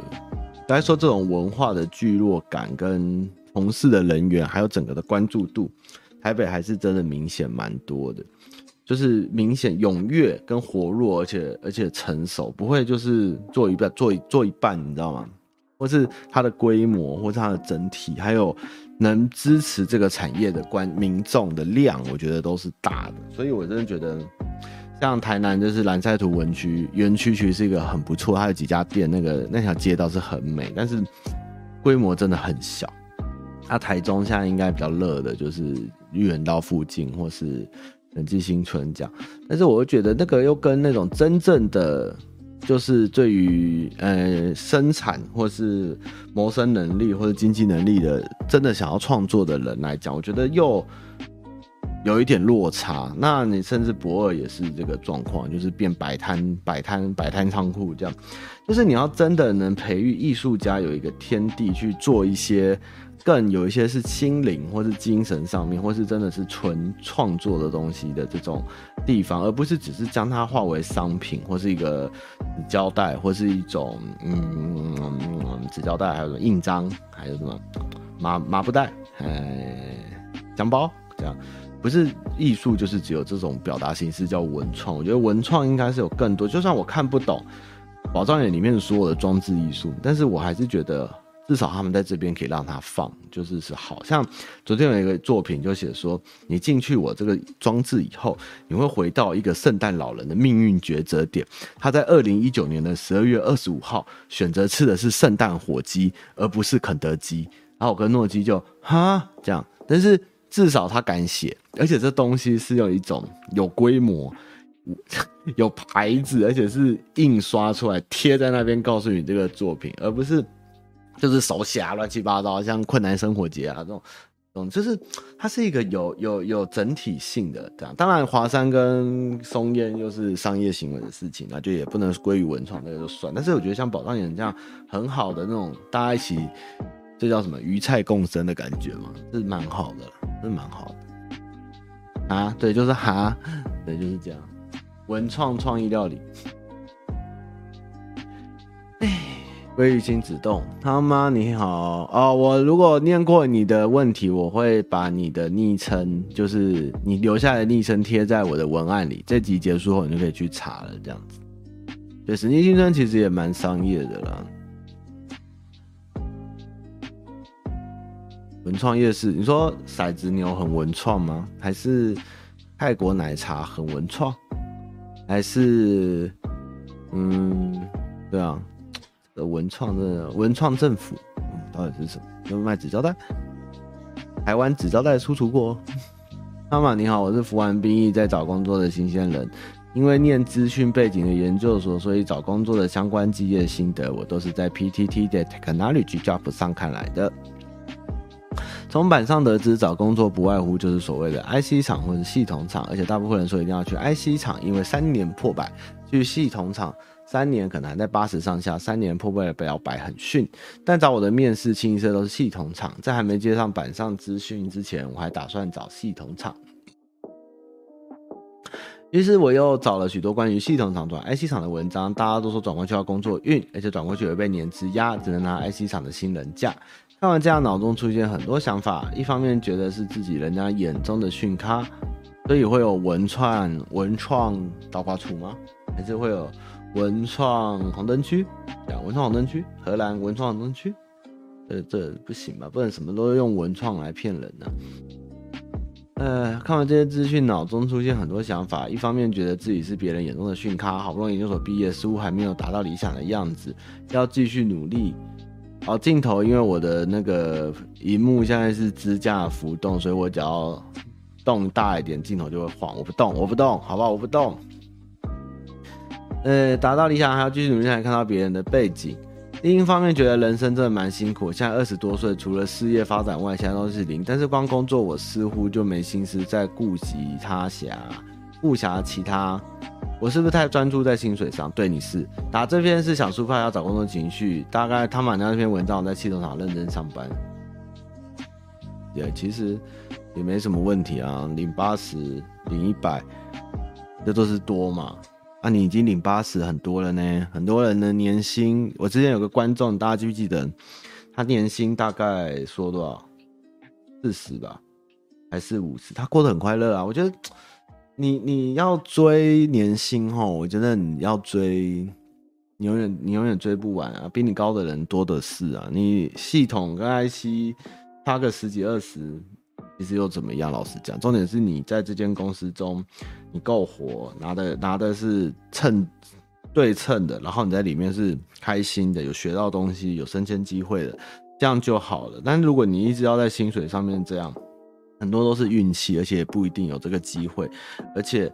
该说这种文化的聚落感跟从事的人员，还有整个的关注度。台北还是真的明显蛮多的，就是明显踊跃跟活络，而且而且成熟，不会就是做一半做一做一半，你知道吗？或是它的规模，或是它的整体，还有能支持这个产业的关民众的量，我觉得都是大的。所以我真的觉得，像台南就是蓝晒图文区园区，其实是一个很不错，它有几家店，那个那条街道是很美，但是规模真的很小。那、啊、台中现在应该比较热的，就是玉园道附近或是仁济新村这样。但是我觉得那个又跟那种真正的，就是对于呃生产或是谋生能力或者经济能力的，真的想要创作的人来讲，我觉得又有一点落差。那你甚至博尔也是这个状况，就是变摆摊、摆摊、摆摊仓库这样。就是你要真的能培育艺术家有一个天地去做一些。更有一些是心灵或是精神上面，或是真的是纯创作的东西的这种地方，而不是只是将它化为商品，或是一个胶带，或是一种嗯纸胶带，还有什么印章，还有什么麻麻布袋，哎，奖包这样，不是艺术，就是只有这种表达形式叫文创。我觉得文创应该是有更多，就算我看不懂宝藏岩里面所有的装置艺术，但是我还是觉得。至少他们在这边可以让他放，就是是好像昨天有一个作品就写说，你进去我这个装置以后，你会回到一个圣诞老人的命运抉择点。他在二零一九年的十二月二十五号选择吃的是圣诞火鸡，而不是肯德基。然后我跟诺基就哈这样，但是至少他敢写，而且这东西是有一种有规模、有牌子，而且是印刷出来贴在那边，告诉你这个作品，而不是。就是手写啊，乱七八糟，像困难生活节啊这种，这种就是它是一个有有有整体性的这样。当然，华山跟松烟又是商业行为的事情，那就也不能归于文创，那个就算。但是我觉得像宝藏岩这样很好的那种，大家一起，这叫什么鱼菜共生的感觉嘛，是蛮好的，是蛮好的。啊，对，就是哈，对，就是这样，文创创意料理。哎。鲑鱼亲子丼，汤妈你好哦，我如果念过你的问题，我会把你的昵称，就是你留下的昵称贴在我的文案里。这集结束后，你就可以去查了。这样子，对，神经新村其实也蛮商业的啦。文创夜市，你说骰子牛很文创吗？还是泰国奶茶很文创？还是嗯，对啊。的文创的文创政府，嗯，到底是什么？就卖纸胶带？台湾纸胶带出处过。妈妈你好，我是服完兵役在找工作的新鲜人，因为念资讯背景的研究所，所以找工作的相关经验心得，我都是在 PTT 的 Technology Job 上看来的。从板上得知，找工作不外乎就是所谓的 IC 厂或者系统厂，而且大部分人说一定要去 IC 厂，因为三年破百；去系统厂。三年可能还在八十上下，三年破不了百很逊。但找我的面试清一色都是系统厂，在还没接上板上资讯之前，我还打算找系统厂。于是我又找了许多关于系统厂转 IC 厂的文章，大家都说转过去要工作运，而且转过去会被年资压，只能拿 IC 厂的新人价。看完这样，脑中出现很多想法，一方面觉得是自己人家眼中的逊咖，所以会有文创文创倒挂处吗？还是会有文创红灯区？讲文创红灯区，荷兰文创红灯区。这，这不行吧？不能什么都用文创来骗人呢、呃，看完这些资讯，脑中出现很多想法。一方面觉得自己是别人眼中的逊咖，好不容易研究所毕业，似乎还没有达到理想的样子，要继续努力。好，镜头因为我的那个荧幕现在是支架浮动，所以我只要动大一点，镜头就会晃。我不动，我不动，好吧？我不动。呃，达到理想还要继续努力，才看到别人的背景。另一方面，觉得人生真的蛮辛苦。现在二十多岁，除了事业发展外，其他都是零。但是光工作，我似乎就没心思再顾及他暇、顾暇其他。我是不是太专注在薪水上？对，你是。打这篇是想抒发要找工作情绪。大概他们那篇文章，在系统厂认真上班。也其实也没什么问题啊，领八十，领一百，这都是多嘛。啊，你已经领八十很多了呢。很多人的年薪，我之前有个观众，大家记不记得？他年薪大概说多少？四十吧，还是五十？他过得很快乐啊。我觉得你你要追年薪齁，我觉得你要追，你永远你永远追不完啊。比你高的人多的是啊。你系统跟 IC 差个十几二十。其实又怎么样？老实讲，重点是你在这间公司中，你够活，拿的拿的是称对称的，然后你在里面是开心的，有学到东西，有升迁机会的，这样就好了。但是如果你一直要在薪水上面这样，很多都是运气，而且也不一定有这个机会，而且。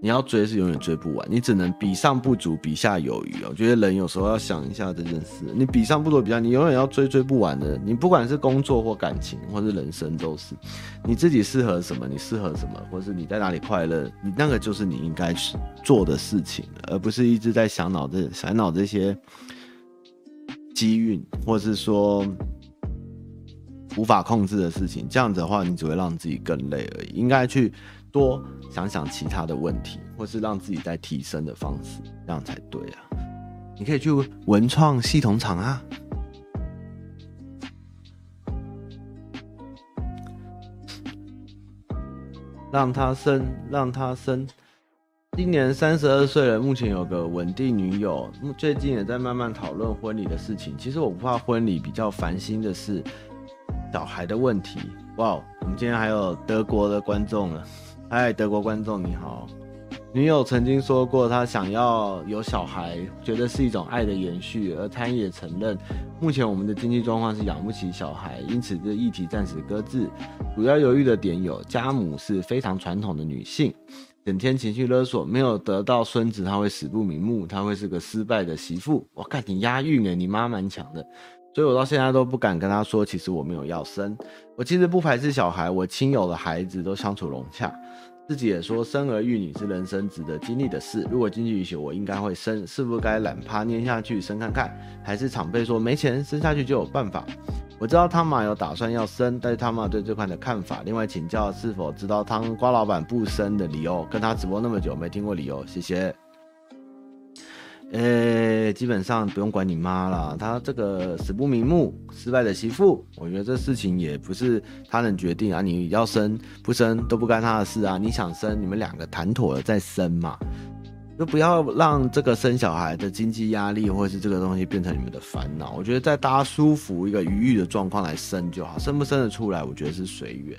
你要追是永远追不完，你只能比上不足，比下有余哦。我觉得人有时候要想一下这件事，你比上不足，比下，你永远要追追不完的。你不管是工作或感情，或是人生，都是你自己适合什么，你适合什么，或是你在哪里快乐，你那个就是你应该去做的事情，而不是一直在想脑子、想脑这些机运，或是说无法控制的事情。这样子的话，你只会让自己更累而已。应该去。多想想其他的问题，或是让自己在提升的方式，这样才对啊！你可以去文创系统厂啊，让他生，让他生。今年三十二岁了，目前有个稳定女友，最近也在慢慢讨论婚礼的事情。其实我不怕婚礼，比较烦心的是小孩的问题。哇，我们今天还有德国的观众了。嗨，德国观众你好。女友曾经说过，她想要有小孩，觉得是一种爱的延续，而她也承认，目前我们的经济状况是养不起小孩，因此这议题暂时搁置。主要犹豫的点有：家母是非常传统的女性，整天情绪勒索，没有得到孙子，她会死不瞑目，她会是个失败的媳妇。我看你押韵诶，你妈蛮强的。所以我到现在都不敢跟他说，其实我没有要生。我其实不排斥小孩，我亲友的孩子都相处融洽。自己也说，生儿育女是人生值得经历的事。如果经济允许，我应该会生。是不是该懒趴念下去生看看？还是长辈说没钱生下去就有办法？我知道汤玛有打算要生，但是汤玛对这块的看法。另外请教是否知道汤瓜老板不生的理由？跟他直播那么久没听过理由，谢谢。呃、欸，基本上不用管你妈了，她这个死不瞑目、失败的媳妇，我觉得这事情也不是她能决定啊。你要生不生都不干她的事啊。你想生，你们两个谈妥了再生嘛。就不要让这个生小孩的经济压力，或者是这个东西变成你们的烦恼。我觉得在大家舒服、一个愉悦的状况来生就好，生不生得出来，我觉得是随缘。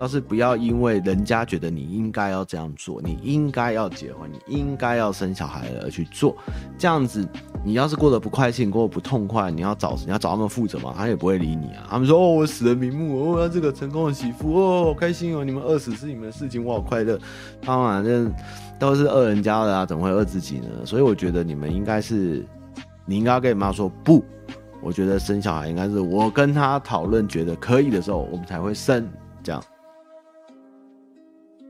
倒是不要因为人家觉得你应该要这样做，你应该要结婚，你应该要生小孩而去做，这样子，你要是过得不快乐，过得不痛快，你要找你要找他们负责嘛，他也不会理你啊。他们说哦，我死了瞑目，哦，这个成功的媳妇哦，好开心哦，你们饿死是你们的事情，我好快乐。他们反正。都是饿人家的啊，怎么会饿自己呢？所以我觉得你们应该是，你应该跟你妈说不。我觉得生小孩应该是我跟他讨论，觉得可以的时候，我们才会生。这样。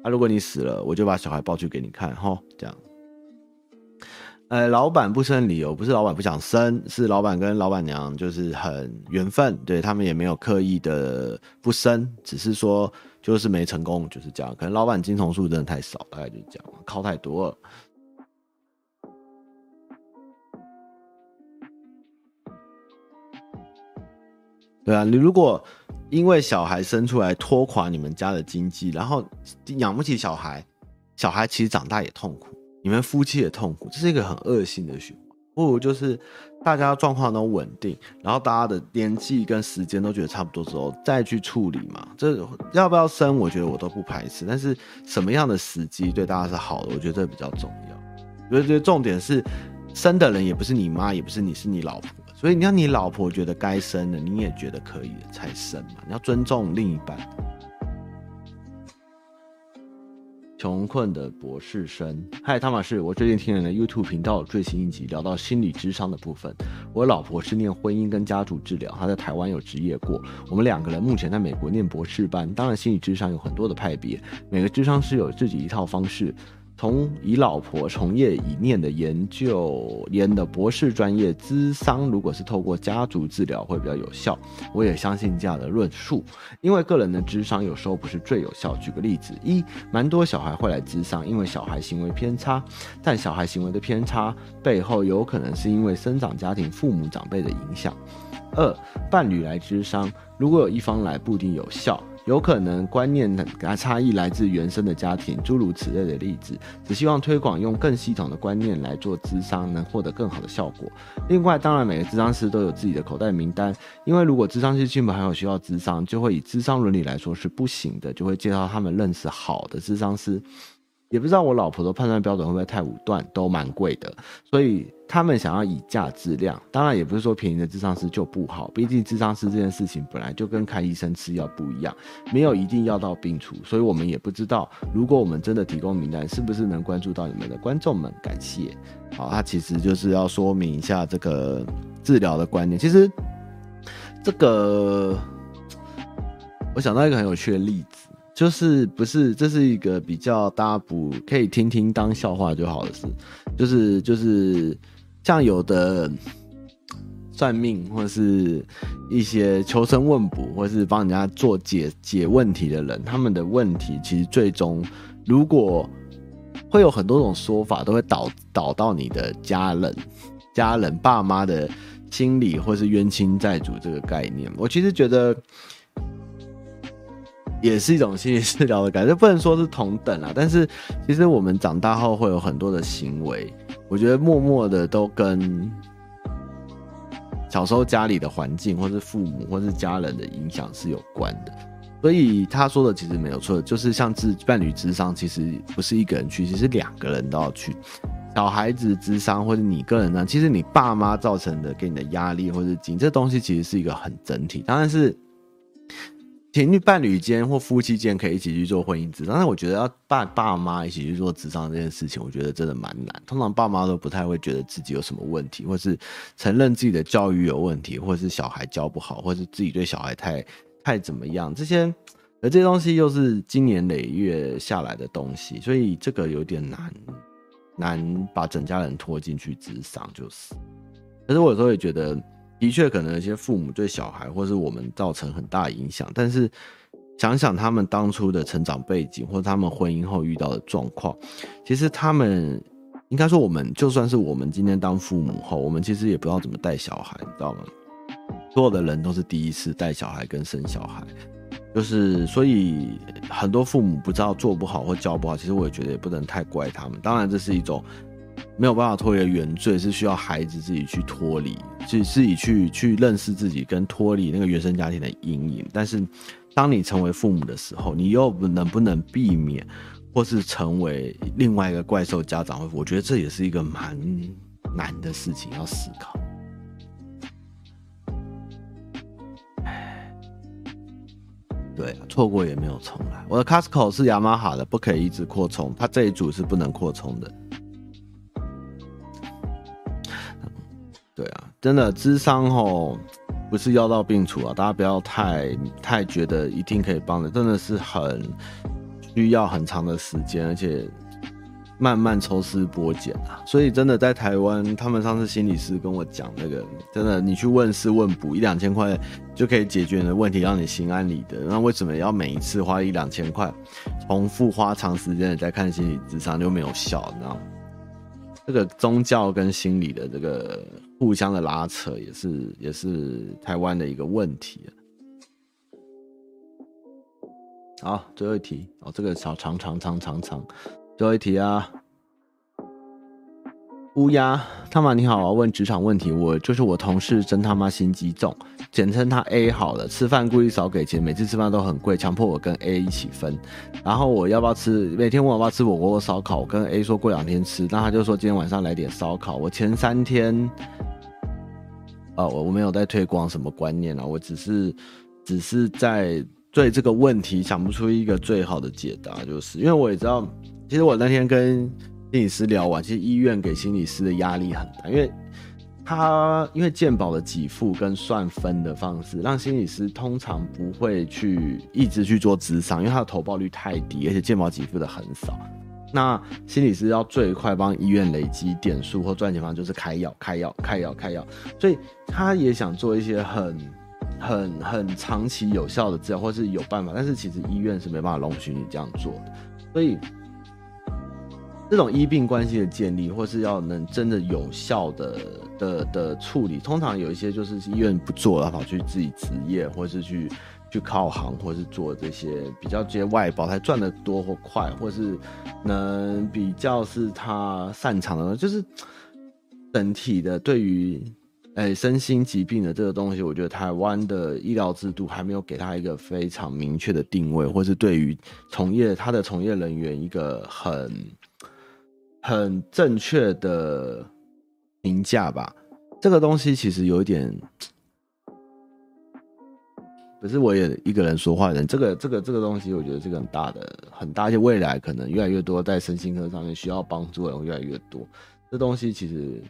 啊，如果你死了，我就把小孩抱去给你看，哈，这样。呃，老板不生理由不是老板不想生，是老板跟老板娘就是很缘分，对，他们也没有刻意的不生，只是说。就是没成功，就是这样。可能老板金虫数真的太少，大概就是这样，靠太多了。对啊，你如果因为小孩生出来拖垮你们家的经济，然后养不起小孩，小孩其实长大也痛苦，你们夫妻也痛苦，这是一个很恶性的循环。不如就是大家状况都稳定，然后大家的年纪跟时间都觉得差不多之后再去处理嘛。这要不要生，我觉得我都不排斥，但是什么样的时机对大家是好的，我觉得这比较重要。我觉得重点是生的人也不是你妈，也不是你，是你老婆。所以你要你老婆觉得该生的，你也觉得可以才生嘛。你要尊重另一半。穷困的博士生，嗨，汤马士，我最近听了 YouTube 频道最新一集，聊到心理智商的部分。我老婆是念婚姻跟家族治疗，她在台湾有职业过。我们两个人目前在美国念博士班。当然，心理智商有很多的派别，每个智商是有自己一套方式。从以老婆从业已念的研究研的博士专业智商，如果是透过家族治疗会比较有效，我也相信这样的论述。因为个人的智商有时候不是最有效。举个例子，一，蛮多小孩会来智商，因为小孩行为偏差，但小孩行为的偏差背后有可能是因为生长家庭父母长辈的影响。二，伴侣来智商，如果有一方来不一定有效。有可能观念的差异来自原生的家庭，诸如此类的例子。只希望推广用更系统的观念来做咨商，能获得更好的效果。另外，当然每个咨商师都有自己的口袋名单，因为如果咨商师亲朋好友需要咨商，就会以咨商伦理来说是不行的，就会介绍他们认识好的咨商师。也不知道我老婆的判断标准会不会太武断，都蛮贵的，所以他们想要以价质量。当然，也不是说便宜的智商师就不好，毕竟智商师这件事情本来就跟看医生吃药不一样，没有一定要到病除。所以我们也不知道，如果我们真的提供名单，是不是能关注到你们的观众们？感谢。好，他其实就是要说明一下这个治疗的观念。其实这个，我想到一个很有趣的例子。就是不是，这是一个比较大家不可以听听当笑话就好的事。就是就是像有的算命或是一些求神问卜，或是帮人家做解解问题的人，他们的问题其实最终如果会有很多种说法，都会导导到你的家人、家人爸妈的心理，或是冤亲债主这个概念。我其实觉得。也是一种心理治疗的感觉，不能说是同等啊。但是其实我们长大后会有很多的行为，我觉得默默的都跟小时候家里的环境，或是父母，或是家人的影响是有关的。所以他说的其实没有错，就是像智伴侣智商，其实不是一个人去，其实两个人都要去。小孩子智商，或者你个人呢，其实你爸妈造成的给你的压力，或是紧，这东西其实是一个很整体。当然是。情侣伴侣间或夫妻间可以一起去做婚姻咨商，但是我觉得要爸爸妈一起去做咨商这件事情，我觉得真的蛮难。通常爸妈都不太会觉得自己有什么问题，或是承认自己的教育有问题，或是小孩教不好，或是自己对小孩太太怎么样，这些而这些东西又是经年累月下来的东西，所以这个有点难难把整家人拖进去智商，就是。可是我有时候也觉得。的确，可能有些父母对小孩或是我们造成很大影响，但是想想他们当初的成长背景，或者他们婚姻后遇到的状况，其实他们应该说，我们就算是我们今天当父母后，我们其实也不知道怎么带小孩，你知道吗？所有的人都是第一次带小孩跟生小孩，就是所以很多父母不知道做不好或教不好，其实我也觉得也不能太怪他们。当然，这是一种。没有办法脱离的原罪，是需要孩子自己去脱离，去自己去去认识自己，跟脱离那个原生家庭的阴影。但是，当你成为父母的时候，你又能不能避免，或是成为另外一个怪兽家长？我觉得这也是一个蛮难的事情要思考。对，错过也没有重来。我的 Costco 是雅马哈的，不可以一直扩充，它这一组是不能扩充的。真的智商吼，不是药到病除啊，大家不要太太觉得一定可以帮的，真的是很需要很长的时间，而且慢慢抽丝剥茧啊。所以真的在台湾，他们上次心理师跟我讲那个，真的你去问事问卜一两千块就可以解决你的问题，让你心安理得。那为什么要每一次花一两千块，重复花长时间的在看心理智商就没有效？你知道吗？这个宗教跟心理的这个互相的拉扯，也是也是台湾的一个问题。好，最后一题哦，这个小长长长长长，最后一题啊。乌鸦，他妈你好，我要问职场问题。我就是我同事，真他妈心机重，简称他 A 好了。吃饭故意少给钱，每次吃饭都很贵，强迫我跟 A 一起分。然后我要不要吃？每天问我要不要吃火锅或烧烤，我跟 A 说过两天吃，那他就说今天晚上来点烧烤。我前三天，啊、我我没有在推广什么观念啊，我只是只是在对这个问题想不出一个最好的解答，就是因为我也知道，其实我那天跟。心理师聊完，其实医院给心理师的压力很大，因为他因为健保的给付跟算分的方式，让心理师通常不会去一直去做咨商，因为他的投报率太低，而且健保给付的很少。那心理师要最快帮医院累积点数或赚钱方，就是开药、开药、开药、开药。所以他也想做一些很、很、很长期有效的治疗，或是有办法，但是其实医院是没办法容许你这样做的，所以。这种医病关系的建立，或是要能真的有效的的的处理，通常有一些就是医院不做了，跑去自己执业，或是去去靠行，或是做这些比较接外包，才赚得多或快，或是能比较是他擅长的，就是整体的对于诶身心疾病的这个东西，我觉得台湾的医疗制度还没有给他一个非常明确的定位，或是对于从业他的从业人员一个很。很正确的评价吧，这个东西其实有一点，不是我也一个人说话的人。这个这个这个东西，我觉得这个很大的很大，而且未来可能越来越多在身心科上面需要帮助的人越来越多。这东西其实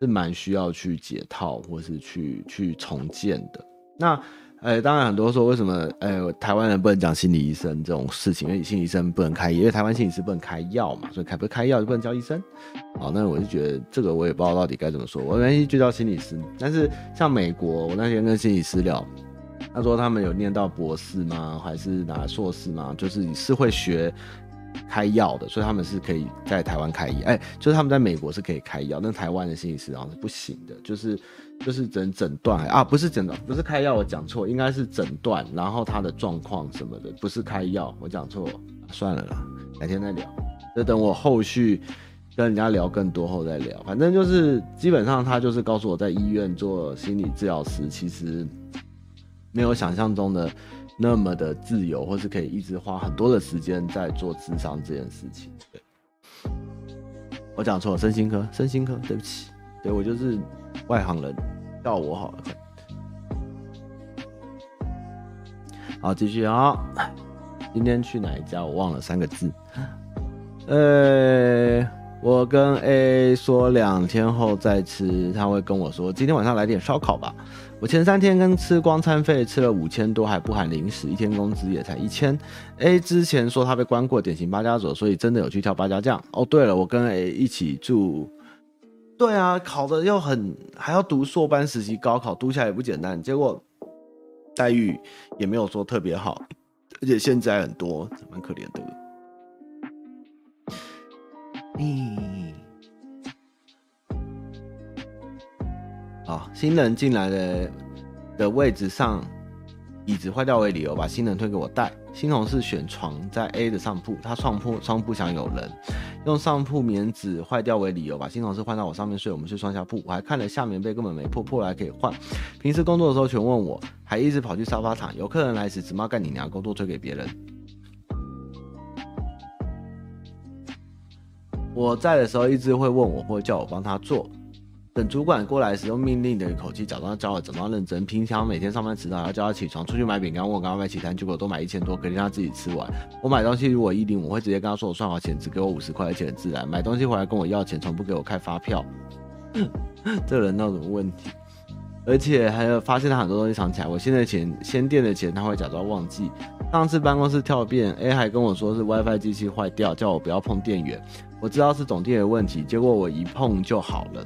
是蛮需要去解套或是去去重建的。那。哎、当然很多说为什么哎、台湾人不能讲心理医生这种事情，因为心理医生不能开，因为台湾心理师不能开药嘛，所以开不开药就不能叫医生。好，那我就觉得这个我也不知道到底该怎么说，我原先就叫心理师。但是像美国，我那天跟心理师聊，他说他们有念到博士吗？还是拿硕士吗？就是是会学。开药的，所以他们是可以在台湾开药，哎、就是他们在美国是可以开药，但台湾的心理师好像是不行的，就是就是诊诊断啊，不是诊断，不是开药，我讲错，应该是诊断，然后他的状况什么的，不是开药，我讲错，算了啦，改天再聊，就等我后续跟人家聊更多后再聊，反正就是基本上他就是告诉我在医院做心理治疗师，其实没有想象中的。那么的自由，或是可以一直花很多的时间在做智商这件事情。对，我讲错了，身心科，身心科，对不起，对我就是外行人，叫我好了。好，继续啊，今天去哪一家？我忘了三个字。呃，我跟 A 说两天后再吃，他会跟我说今天晚上来点烧烤吧。我前三天跟吃光餐费，吃了五千多，还不含零食，一天工资也才一千。A 之前说他被关过典型八加九，所以真的有去跳八家将。哦，对了，我跟 A 一起住。对啊，考的又很，还要读硕班实习高考，读起来也不简单。结果待遇也没有说特别好，而且现在很多，蛮可怜的。嗯。啊，新人进来的的位置上，椅子坏掉为理由，把新人推给我带。新同事选床在 A 的上铺，他上铺上铺想有人，用上铺棉纸坏掉为理由，把新同事换到我上面睡。我们睡双下铺，我还看了下棉被根本没破，破来可以换。平时工作的时候全问我，还一直跑去沙发躺。有客人来时只骂干你娘，工作推给别人。我在的时候一直会问我，或叫我帮他做。等主管过来时，用命令的一口气，假装教我怎么认真。平常每天上班迟到，要叫他起床出去买饼干，问我刚刚买几单，结果都买一千多，肯定他自己吃完。我买东西如果一零五，我会直接跟他说我算好钱，只给我五十块，而且很自然。买东西回来跟我要钱，从不给我开发票。这人闹什么问题？而且还有发现他很多东西藏起来。我现在钱先垫的钱，他会假装忘记。上次办公室跳变，A 还跟我说是 WiFi 机器坏掉，叫我不要碰电源。我知道是总电的问题，结果我一碰就好了。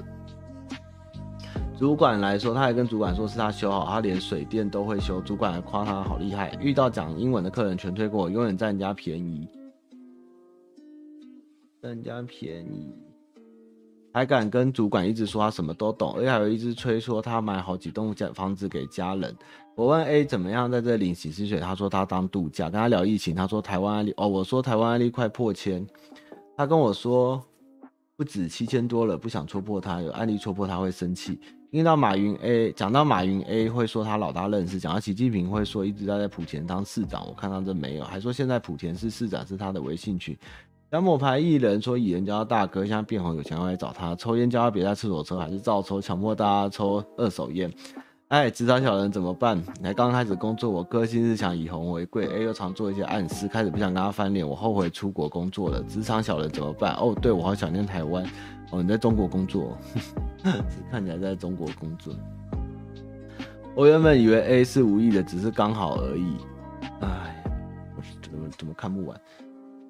主管来说，他还跟主管说是他修好，他连水电都会修。主管还夸他好厉害，遇到讲英文的客人全推过，永远占人家便宜，占人家便宜。还敢跟主管一直说他什么都懂，而且还有一直吹说他买好几栋家房子给家人。我问 A 怎么样在这领洗薪水，他说他当度假。跟他聊疫情，他说台湾案例哦，我说台湾案例快破千，他跟我说不止七千多了，不想戳破他，有案例戳破他会生气。听到马云 A 讲到马云 A 会说他老大认识，讲到习近平会说一直在在莆田当市长，我看到这没有，还说现在莆田市市长是他的微信群。小某牌艺人说蚁人叫他大哥，现在变红有钱要来找他抽烟，叫他别在厕所抽，还是照抽，强迫大家抽二手烟。哎，职场小人怎么办？才刚开始工作，我个性是想以红为贵，哎，又常做一些暗示，开始不想跟他翻脸，我后悔出国工作了。职场小人怎么办？哦，对，我好想念台湾。哦，你在中国工作，看起来在中国工作。我原本以为 A 是无意的，只是刚好而已。哎，我怎么怎么看不完？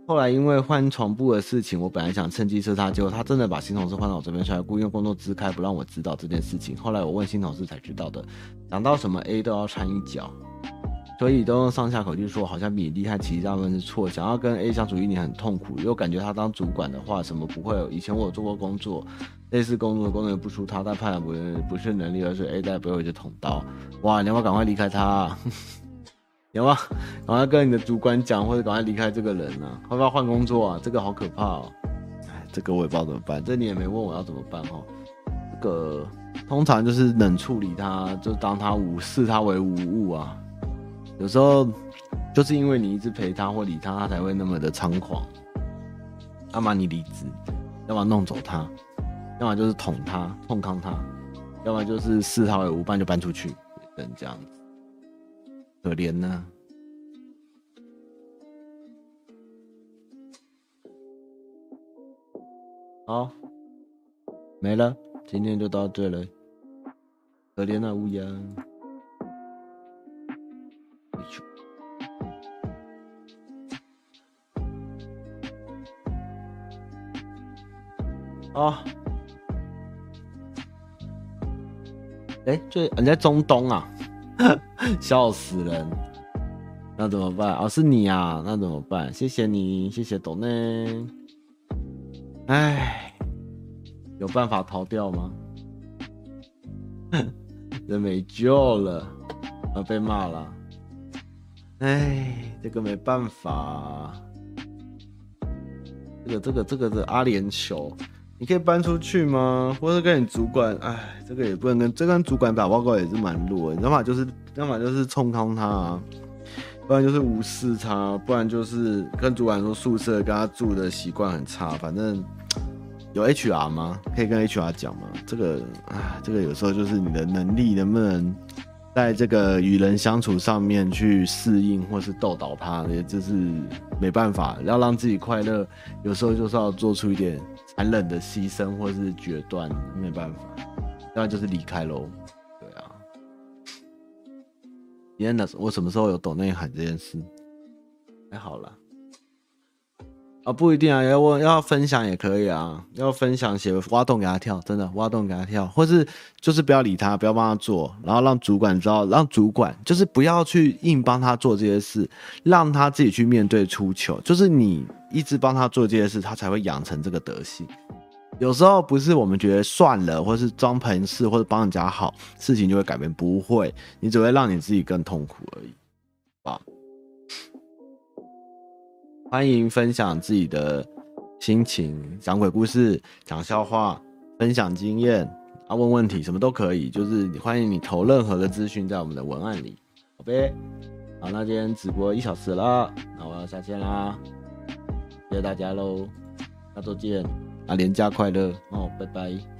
后来因为换床铺的事情，我本来想趁机射他，结果他真的把新同事换到我这边出来，故意用工作支开，不让我知道这件事情。后来我问新同事才知道的，讲到什么 A 都要掺一脚，所以都用上下口去说，好像比你厉害，其实大部分是错。想要跟 A 相处一年很痛苦，又感觉他当主管的话什么不会。以前我有做过工作，类似工作的，工作也不出他，但判断不不是能力，而是 A 在背后一直捅刀。哇，你要不要赶快离开他？有吗？赶快跟你的主管讲，或者赶快离开这个人啊！要不要换工作啊？这个好可怕哦！哎，这个我也不知道怎么办。这你也没问我要怎么办哈。这个通常就是冷处理他，就当他无视他为无物啊。有时候就是因为你一直陪他或理他，他才会那么的猖狂。要么你离职，要么弄走他，要么就是捅他、痛抗他，要么就是视他为无，伴就搬出去，等这样子。可怜呐、啊！好，没了，今天就到这了。可怜的乌鸦。啊！哎、这你在中东啊？笑死人，那怎么办？哦，是你啊，那怎么办？谢谢你，谢谢董内。哎，有办法逃掉吗？人没救了，要被骂了。哎，这个没办法。这个、这个、这个是阿联酋。你可以搬出去吗？或者跟你主管？哎，这个也不能跟这跟主管打报告也是蛮弱的。你要么就是要么就是冲康他啊，不然就是无视他，不然就是跟主管说宿舍跟他住的习惯很差。反正有 HR 吗？可以跟 HR 讲吗？这个啊，这个有时候就是你的能力能不能在这个与人相处上面去适应，或是逗倒他，也就是没办法。要让自己快乐，有时候就是要做出一点。寒冷的牺牲或是决断，没办法，要然就是离开喽。对啊，天哪我什么时候有懂内涵这件事？还好啦。啊，不一定啊，要我要分享也可以啊，要分享写挖洞给他跳，真的挖洞给他跳，或是就是不要理他，不要帮他做，然后让主管知道，让主管就是不要去硬帮他做这些事，让他自己去面对出糗，就是你一直帮他做这些事，他才会养成这个德性。有时候不是我们觉得算了，或是装朋事，或者帮人家好，事情就会改变，不会，你只会让你自己更痛苦而已，啊。欢迎分享自己的心情，讲鬼故事、讲笑话、分享经验啊，问问题什么都可以。就是欢迎你投任何的资讯在我们的文案里，好呗。好，那今天直播一小时了，那我要下线啦，谢谢大家喽，下周见，啊，连假快乐哦，拜拜。